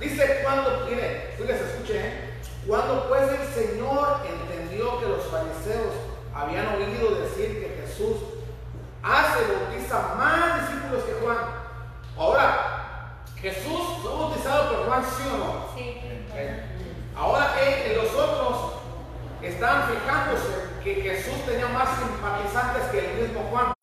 Dice cuando, mire, tú les ¿eh? cuando pues el Señor entendió que los fariseos habían oído decir que Jesús hace, bautiza más discípulos que Juan. Ahora, Jesús fue bautizado por Juan, ¿sí o no? Sí. Ahora eh, eh, los otros están fijándose que Jesús tenía más simpatizantes que el mismo Juan.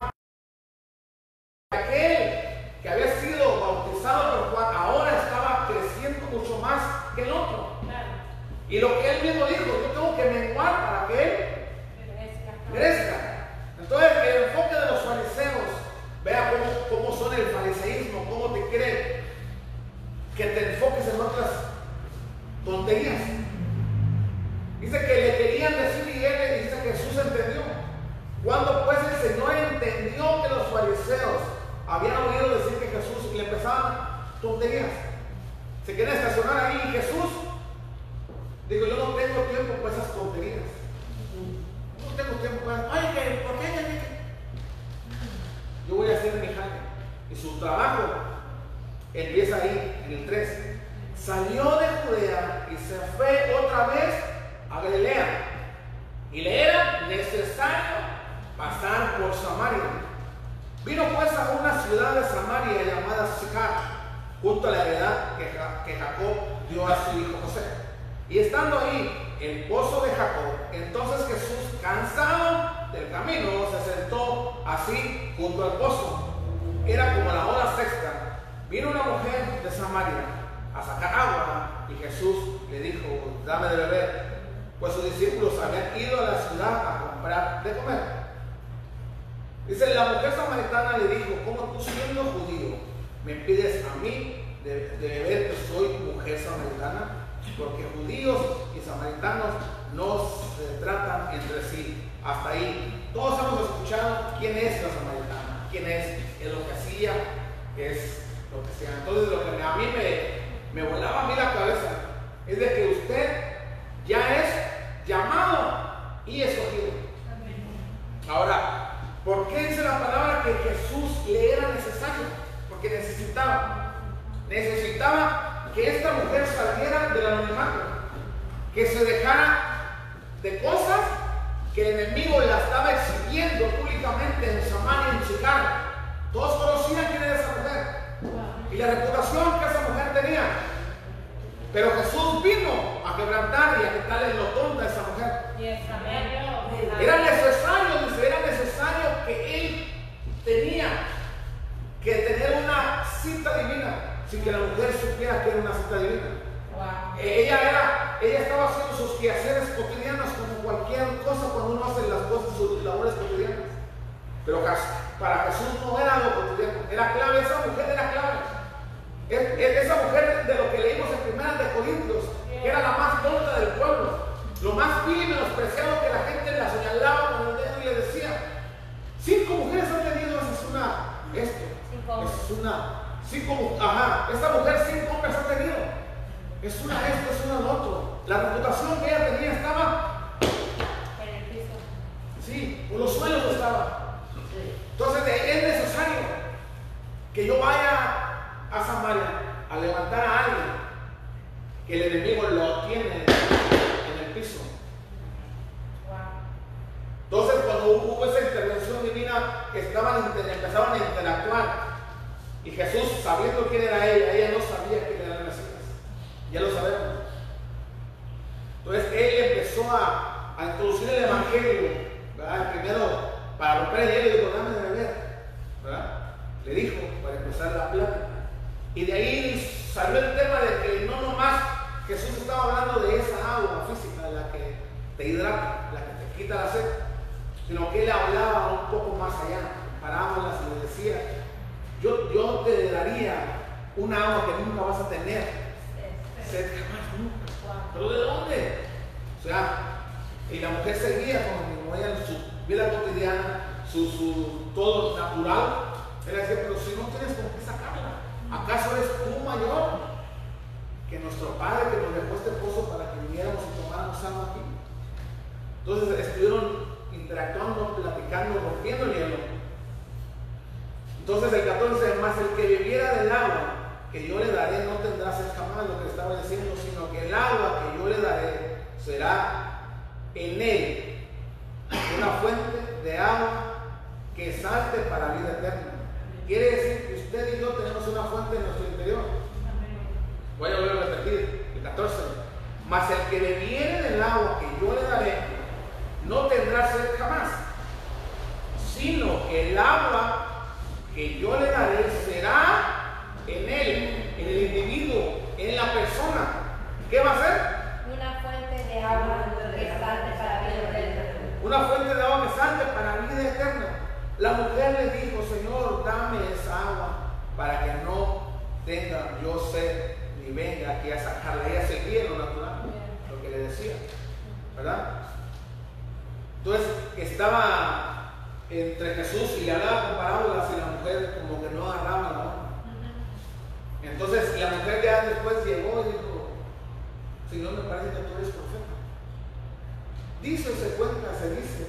Cuenta, se dice,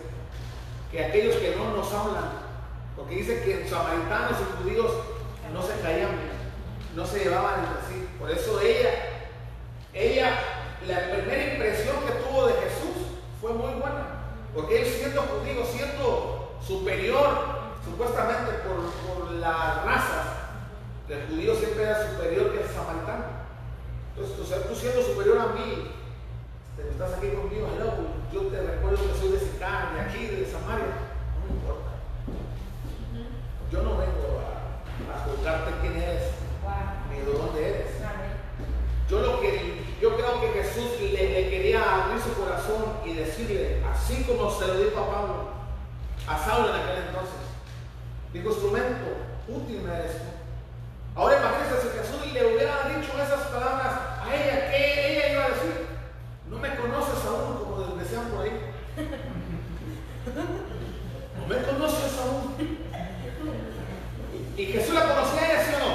que aquellos que no nos hablan, porque dice que samaritanos y judíos no se caían, no se llevaban entre sí. Por eso ella, ella, la primera impresión que tuvo de Jesús fue muy buena. Porque él siendo judío, siendo superior, supuestamente por, por las razas, el judío siempre era superior que el samaritano. Entonces, tú siendo superior a mí, te estás aquí conmigo, yo te recuerdo que soy de Sicar, de aquí, de Samaria, no me importa. Yo no vengo a, a juzgarte quién eres, ni de dónde eres. Yo lo que yo creo que Jesús le, le, quería abrir su corazón y decirle, así como se lo dijo a Pablo, a Saulo en aquel entonces, dijo instrumento, útil me eres tú. Ahora imagínense si Jesús le hubiera dicho esas palabras a ella, ¿qué ella iba a decir? No me conoces aún, como decían por ahí. No me conoces aún. ¿Y Jesús la conocía a ella, sí o no?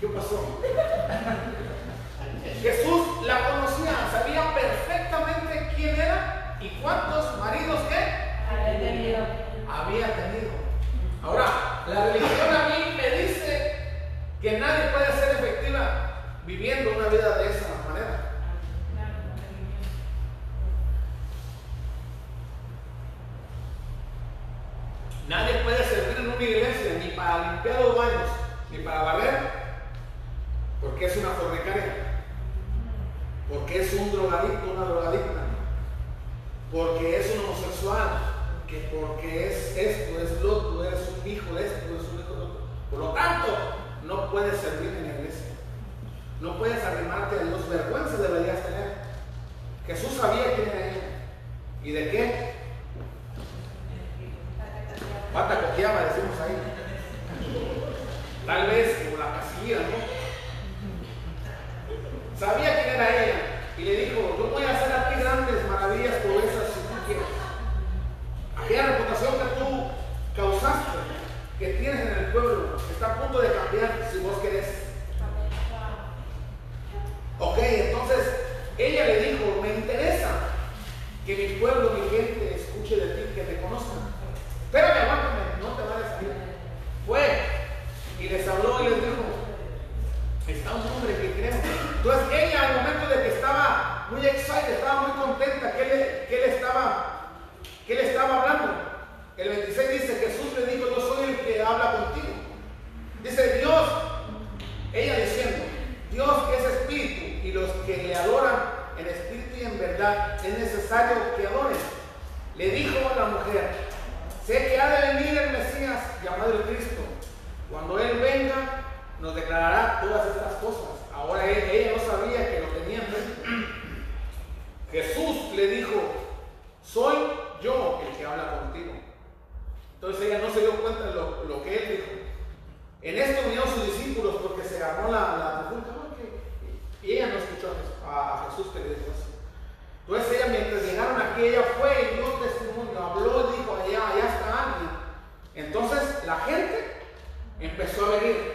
¿Qué pasó? Jesús la conocía, sabía perfectamente quién era y cuántos maridos que Había tenido. había tenido. Ahora, la religión a mí me dice que nadie puede ser efectiva viviendo una vida de esa manera. Nadie puede servir en una iglesia ni para limpiar los baños, ni para barrer, porque es una fornicaria, porque es un drogadicto, una drogadicta, porque es un homosexual, que porque es esto, es lo otro, eres un hijo de esto, eres un hijo de otro. Por lo tanto, no puedes servir en la iglesia. No puedes arrimarte a Dios. Vergüenza deberías tener. Jesús sabía quién era ella. ¿Y de qué? Pata cojeaba, decimos ahí. Tal vez como la casilla, ¿no? Sabía quién era ella. Y le dijo, yo voy a hacer a ti grandes maravillas proezas si tú quieres. Aquella reputación que tú causaste, que tienes en el pueblo, está a punto de cambiar si vos querés. Ok, entonces ella le dijo, me interesa que mi pueblo, mi gente escuche de ti, que te conozcan. Espérame, aguántame, no te vayas a ir. Fue y les habló y les dijo, está un hombre que cree. Entonces ella al momento de que estaba muy excited, estaba muy contenta, que él, que él estaba, que él estaba hablando. El 26 dice, Jesús le dijo, yo soy el que habla contigo. Dice Dios, ella diciendo, Dios es espíritu y los que le adoran en espíritu y en verdad es necesario que adoren. Le dijo a la mujer, sé que ha de venir el Mesías llamado el Cristo. Cuando Él venga, nos declarará todas estas cosas. Ahora ella, ella no sabía que lo tenía. Jesús le dijo, soy yo el que habla contigo. Entonces ella no se dio cuenta de lo, que él dijo. En esto vinieron sus discípulos porque se ganó la, la. Que- y ella no escuchó a, a Jesús que le dijo eso. Entonces ella mientras llegaron aquí, ella fue y dio testimonio, habló y dijo, allá, allá está alguien. Entonces la gente empezó a venir.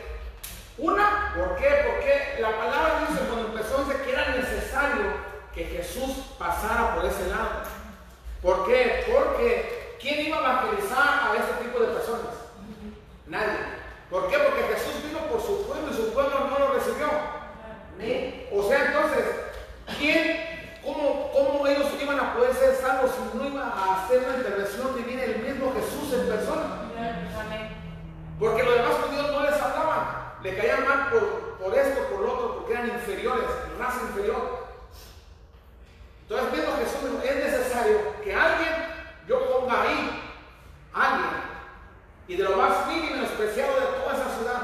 Una, ¿por qué? Porque la palabra dice cuando empezó dice que era necesario que Jesús pasara por ese lado. ¿Por qué? Porque ¿quién iba a evangelizar a este tipo de personas? Nadie. ¿Por qué? Porque Jesús vino por su pueblo y su pueblo no lo recibió. O sea, entonces, ¿quién, cómo, cómo ellos iban a poder ser salvos si no iba a hacer una intervención divina el mismo Jesús en persona? Porque los demás judíos no les hablaban, le caían mal por, esto, por lo otro, porque eran inferiores, raza inferior. Entonces, viendo Jesús, es necesario que alguien yo ponga ahí, alguien, y de lo más mínimo y especial de toda esa ciudad,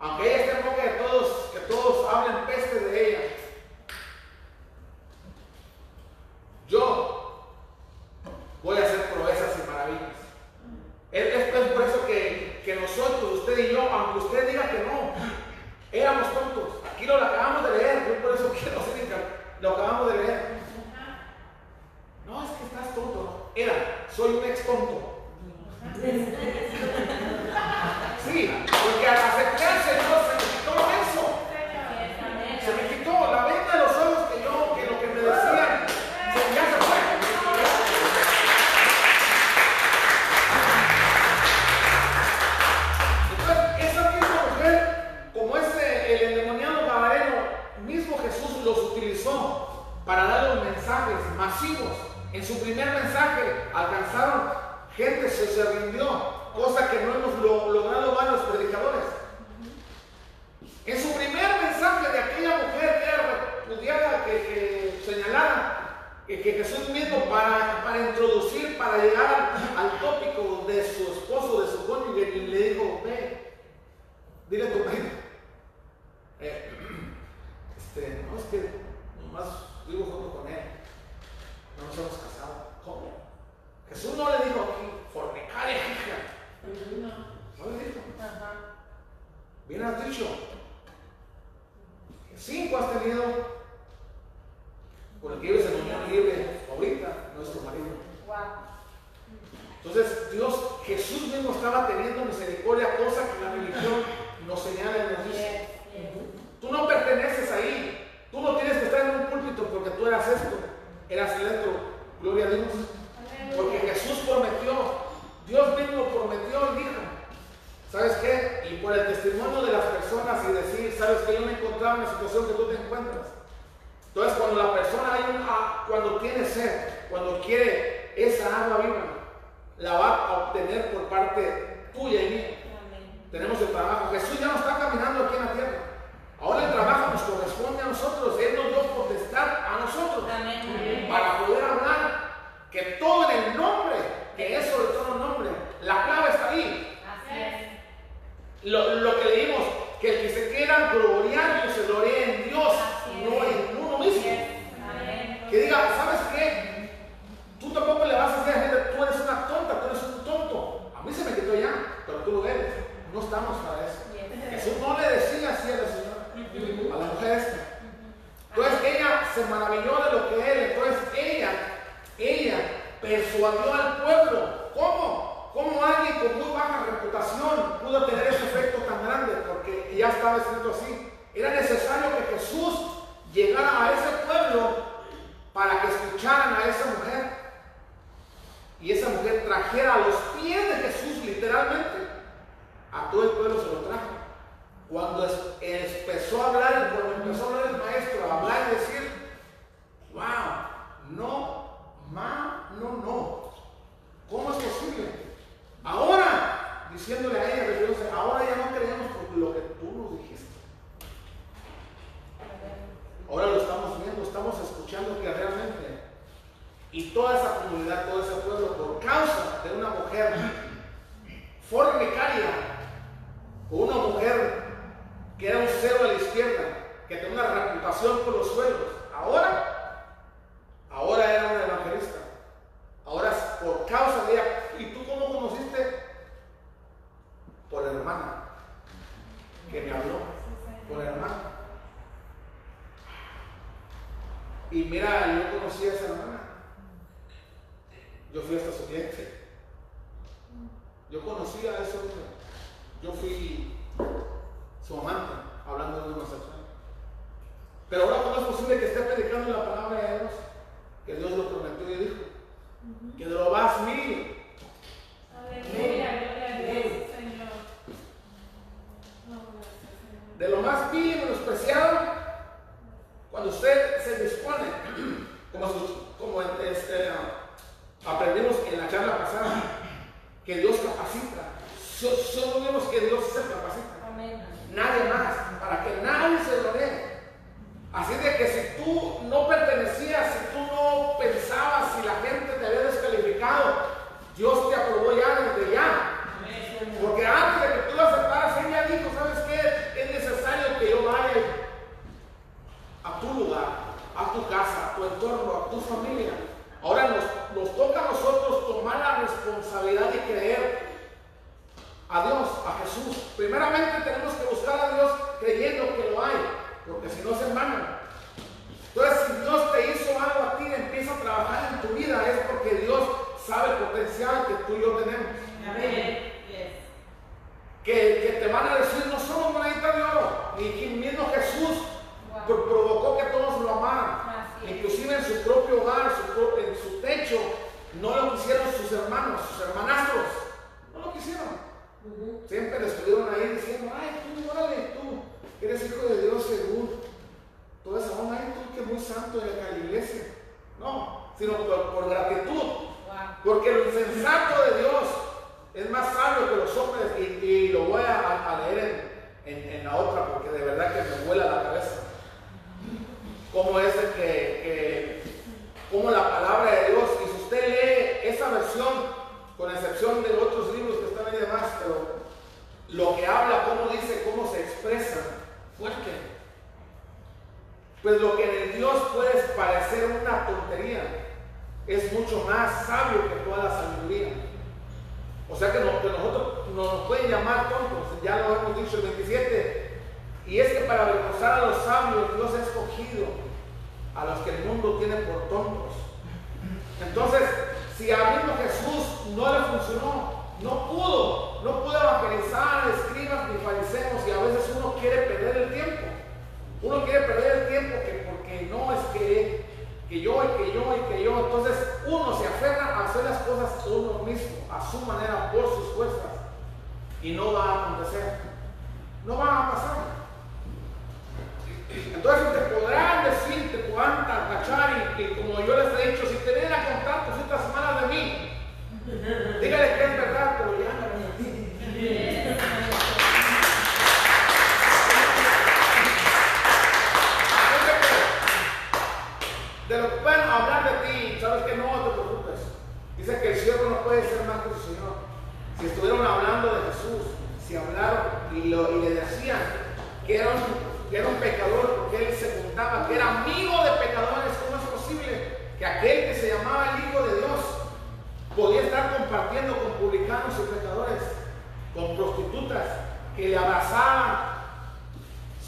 aunque ella esté en boca de todos, que todos hablen peste de ella, yo voy a hacer proezas. Es, por eso que, que, nosotros, usted y yo, aunque usted diga que no, éramos tontos. Aquí lo acabamos de leer, yo por eso quiero ser lo acabamos de leer. No, es que estás tonto. Era, soy un ex tonto. Sí, porque al aceptarse Dios se me quitó eso. Se me quitó la venta para dar los mensajes masivos. En su primer mensaje alcanzaron gente, se, se rindió, cosa que no hemos logrado varios predicadores. En su primer mensaje de aquella mujer que era repudiada, que, que que, que, Jesús mismo para, para introducir, para llegar al, tópico de su esposo, de su cónyuge, le dijo, ve, dile a tu marido, eh, este, no es que nomás vivo junto con él, no nos hemos casado. ¿Cómo? Jesús no le dijo aquí, fornicaria, hija. No le dijo. Bien has dicho. Cinco has tenido con el que vives en unión libre ahorita, nuestro marido. Entonces, Dios, Jesús mismo estaba teniendo misericordia, cosa que la religión nos señala y nos dice. Tú no perteneces ahí. Tú no tienes que estar en un púlpito porque tú eras esto, eras el otro. Gloria a Dios. Porque Jesús prometió Dios mismo prometió y dijo, ¿sabes qué? Y por el testimonio de las personas y decir, ¿sabes qué? Yo me encontraba en la situación que tú te encuentras. Entonces, cuando la persona hay un, ah, cuando tiene sed, cuando quiere esa agua viva, la va a obtener por parte tuya y mía. Tenemos el trabajo. Jesús ya no está caminando aquí en la tierra. Ahora el trabajo nos corresponde a nosotros. Él nos dio potestad a nosotros para poder hablar que todo en el nombre que es sobre todo nombre. La clave está ahí. Así es. Lo, lo que leímos, que el que se quiera gloriar, que se gloríe en Dios, no en uno mismo. Que diga, ¿sabes qué? Tú tampoco le vas a decir a gente, tú eres una tonta, tú eres un tonto. A mí se me quitó ya, pero tú lo eres. No estamos para eso. Jesús no le decía así a la señora, a la mujer esta. Entonces ella se maravilló de lo que él, entonces ella, ella persuadió al pueblo. ¿Cómo? ¿Cómo alguien con muy baja reputación pudo tener ese efecto tan grande? Porque ya estaba escrito así. Era necesario que Jesús llegara a ese pueblo para que escucharan a esa mujer. Y esa mujer trajera a los pies de Jesús literalmente. A todo el pueblo se lo trajo. Cuando empezó a hablar, cuando empezó a hablar el maestro, a hablar y decir, wow, no Ma, no, no. ¿Cómo es posible? Ahora, diciéndole a ella, ahora ya no creemos por lo que tú nos dijiste. Ahora lo estamos viendo, estamos escuchando que realmente, y toda esa comunidad, todo ese pueblo, por causa de una mujer fornicaria, o una mujer que era un cero a la izquierda, que tenía una reputación por los suelos, ahora Ahora era una evangelista. Ahora por causa de ella. ¿Y tú cómo conociste? Por la hermana que me habló. Por la hermana. Y mira, yo conocí a esa hermana. Yo fui hasta su diente. Yo conocí a ese hombre. Yo fui su amante, hablando de una masacre. Pero ahora, ¿cómo es posible que esté predicando la palabra de Dios? Que Dios lo prometió y dijo. Que de lo más mil. Aleluya, gloria a Señor. De lo más vil y menospreciado, cuando usted se dispone, como, como este, aprendimos en la charla pasada, que Dios capacita. So- Solo vemos que Dios se capacita. Amén. nadie más, para que nadie se lo dé. Así de que si tú no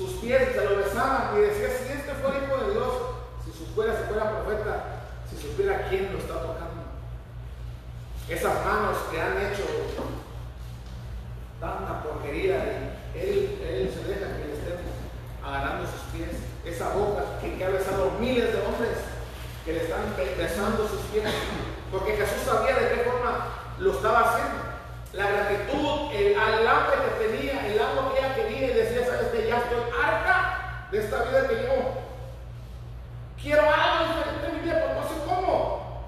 sus pies, se lo besaban y decía, si este fuera hijo de Dios, si supiera, si fuera profeta, si supiera quién lo está tocando. Esas manos que han hecho tanta porquería y él, él se deja que le estén agarrando sus pies. Esa boca que, que ha besado miles de hombres que le están be- besando sus pies. Porque Jesús sabía de qué forma lo estaba haciendo. La gratitud, el, al hambre que tenía, esta vida que llevo. Quiero algo diferente en mi vida, pero no sé cómo.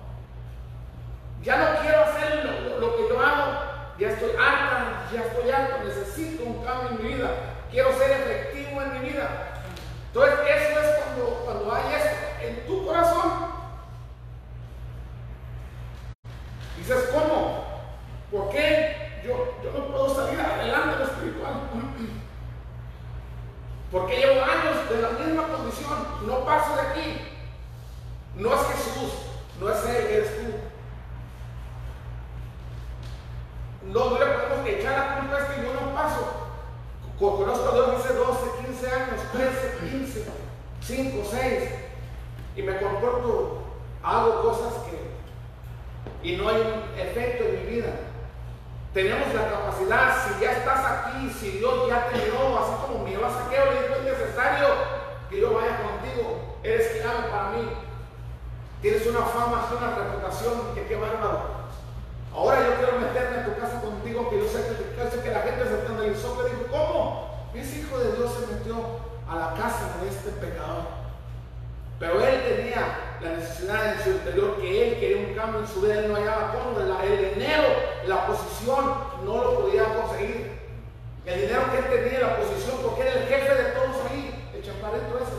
Ya no quiero hacer lo, que yo hago. Ya estoy harta, ya estoy harto. Necesito un cambio en mi vida. Quiero ser efectivo en mi vida. Entonces, eso es cuando, cuando hay eso en tu corazón. Dices, ¿cómo? ¿Por qué yo, yo no puedo salir adelante en lo espiritual? Porque llevo años de la misma condición. No paso de aquí. No es Jesús, no es Él, eres tú. No, no le podemos echar la culpa, es que yo no paso. Co- Conozco a Dios hace 12, 15 años, 13, 15, 5, 6. Y me comporto, hago cosas que. y no hay un efecto en mi vida. Tenemos la capacidad, si ya estás aquí, si Dios ya te miró, así como miró a Saqueo, le es necesario que yo vaya contigo, eres clave para mí. Tienes una fama, una reputación, que qué bárbaro. Ahora yo quiero meterme a tu casa contigo, que yo sé que, que la gente se escandalizó, que dijo, ¿cómo? Ese hijo de Dios se metió a la casa de este pecador. Pero él tenía la necesidad en su interior que él quería un cambio en su vida, él no hallaba cómo, el dinero, la posición, no lo podía conseguir. El dinero que él tenía, la posición, porque era el jefe de todos ahí, el chaparrito ese.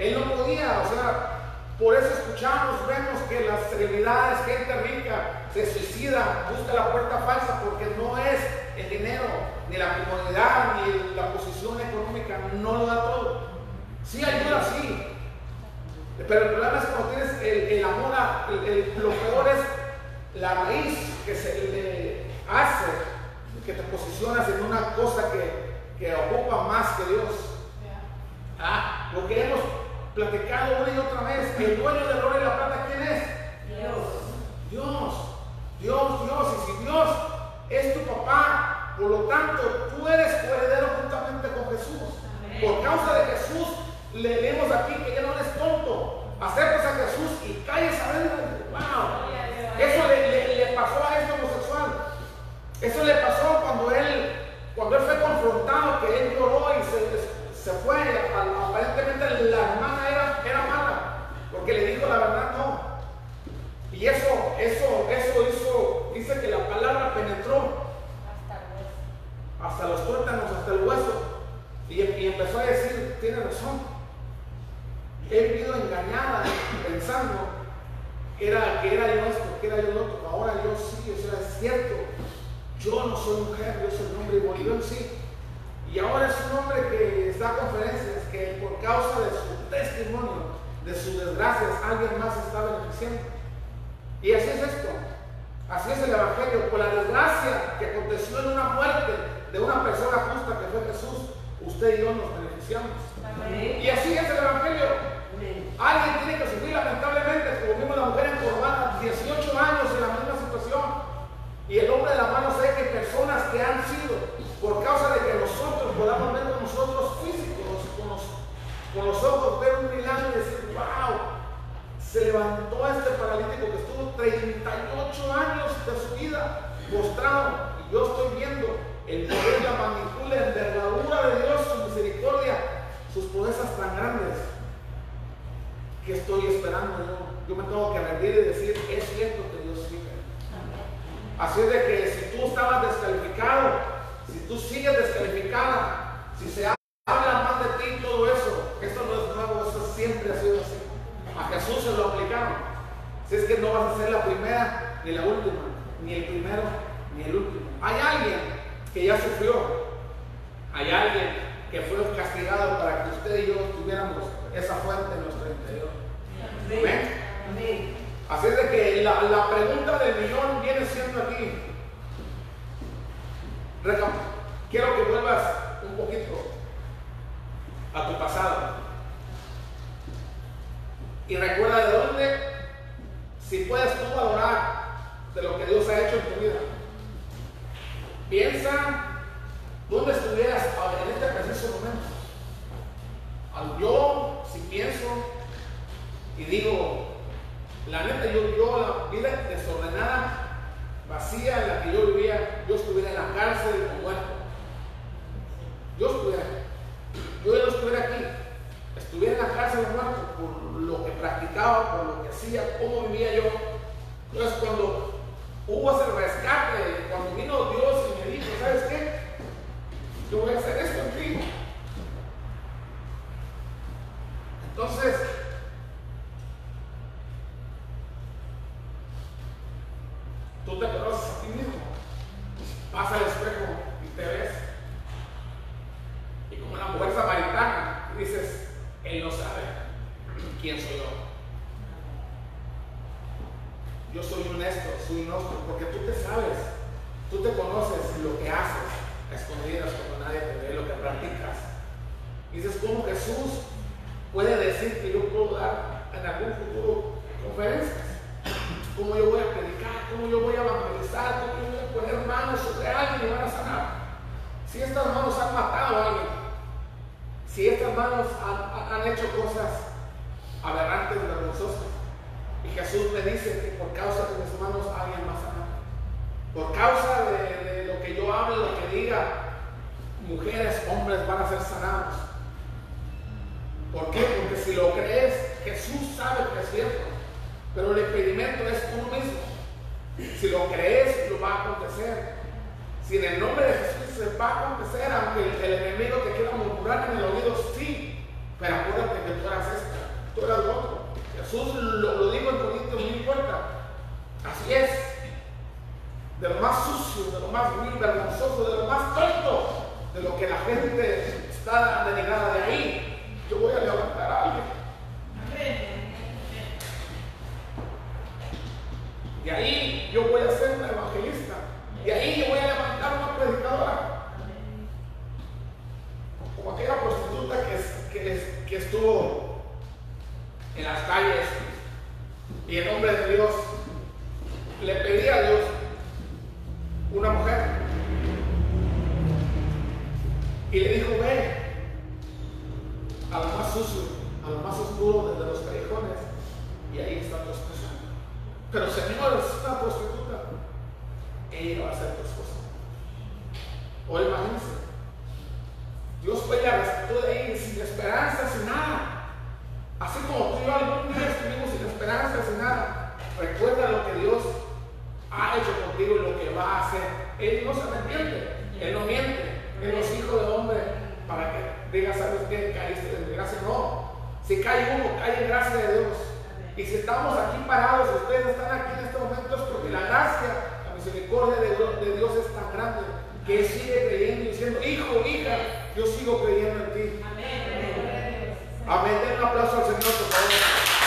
Él no podía, o sea, por eso escuchamos, vemos que las celebridades, gente rica, se suicida, busca la puerta falsa, porque no es el dinero, ni la comodidad, ni la posición económica, no lo da todo. Sí ayuda, sí. Pero el problema es cuando tienes el, amor, a, lo peor es la raíz que se le hace, que te posicionas en una cosa que, que ocupa más que Dios. Ah, lo que hemos platicado una y otra vez, el dueño del oro y la plata, ¿quién es? Dios. Dios, Dios, Dios. Y si Dios es tu papá, por lo tanto, tú eres heredero juntamente con Jesús. Por causa de Jesús, le leemos aquí que ya no eres tonto. Aceptas a Jesús y calles adentro. ¡Wow! Eso le, le, pasó a este homosexual. Eso le pasó cuando él, cuando él fue confrontado, que él lloró y se, se fue. Aparentemente Yo soy honesto, soy honesto, porque tú te sabes, tú te conoces lo que haces a escondidas cuando nadie te ve, lo que practicas. Dices, ¿cómo Jesús puede decir que yo puedo dar en algún futuro conferencias? cómo yo voy a evangelizar, cómo yo voy a poner manos sobre alguien y van a sanar. Si estas manos han matado a alguien, si estas manos han, han hecho cosas aberrantes, vergonzosas, y Jesús me dice que por causa de mis manos alguien va a sanar. Por causa de, lo que yo hable, lo que diga, mujeres, hombres van a ser sanados. ¿Por qué? Porque si lo crees, Jesús sabe que es cierto. Pero el experimento es uno mismo. Si lo crees, lo va a acontecer. Si en el nombre de Jesús se va a acontecer, aunque el, enemigo te quiera murmurar en el oído, sí. Pero acuérdate que tú eras esta, tú eras lo otro. Jesús lo, lo dijo en Corintios, no importa. Así es. De lo más sucio, de lo más vil, vergonzoso, de lo más tonto, de lo que la gente está denegada de ahí, yo voy a levantar a alguien. Y ahí yo voy a ser una evangelista. Y ahí yo voy a levantar una predicadora. Como aquella prostituta que, que estuvo en las calles y en nombre de Dios le pedía a Dios una mujer. Y le dijo, ve a lo más sucio, a lo más oscuro desde los callejones. Y ahí está tu esposa. Pero Señor, es una prostituta. Ella va a ser tu esposa. O imagínense. Dios fue la rescató de ahí sin esperanza, sin nada. Así como tú y yo algún día sin esperanza, sin nada. Recuerda lo que Dios ha hecho contigo y lo que va a hacer. Él no se arrepiente, Él no miente, Él no es hijo de hombre para que diga, ¿sabes qué? Caíste de gracia. No, si cae uno, cae en gracia de Dios. Y si estamos aquí parados, ustedes están aquí en estos momentos porque la gracia, la misericordia de Dios, de Dios es tan grande que Él sigue creyendo y diciendo, hijo, hija, yo sigo creyendo en ti. Amén. Den un aplauso al Señor, por favor.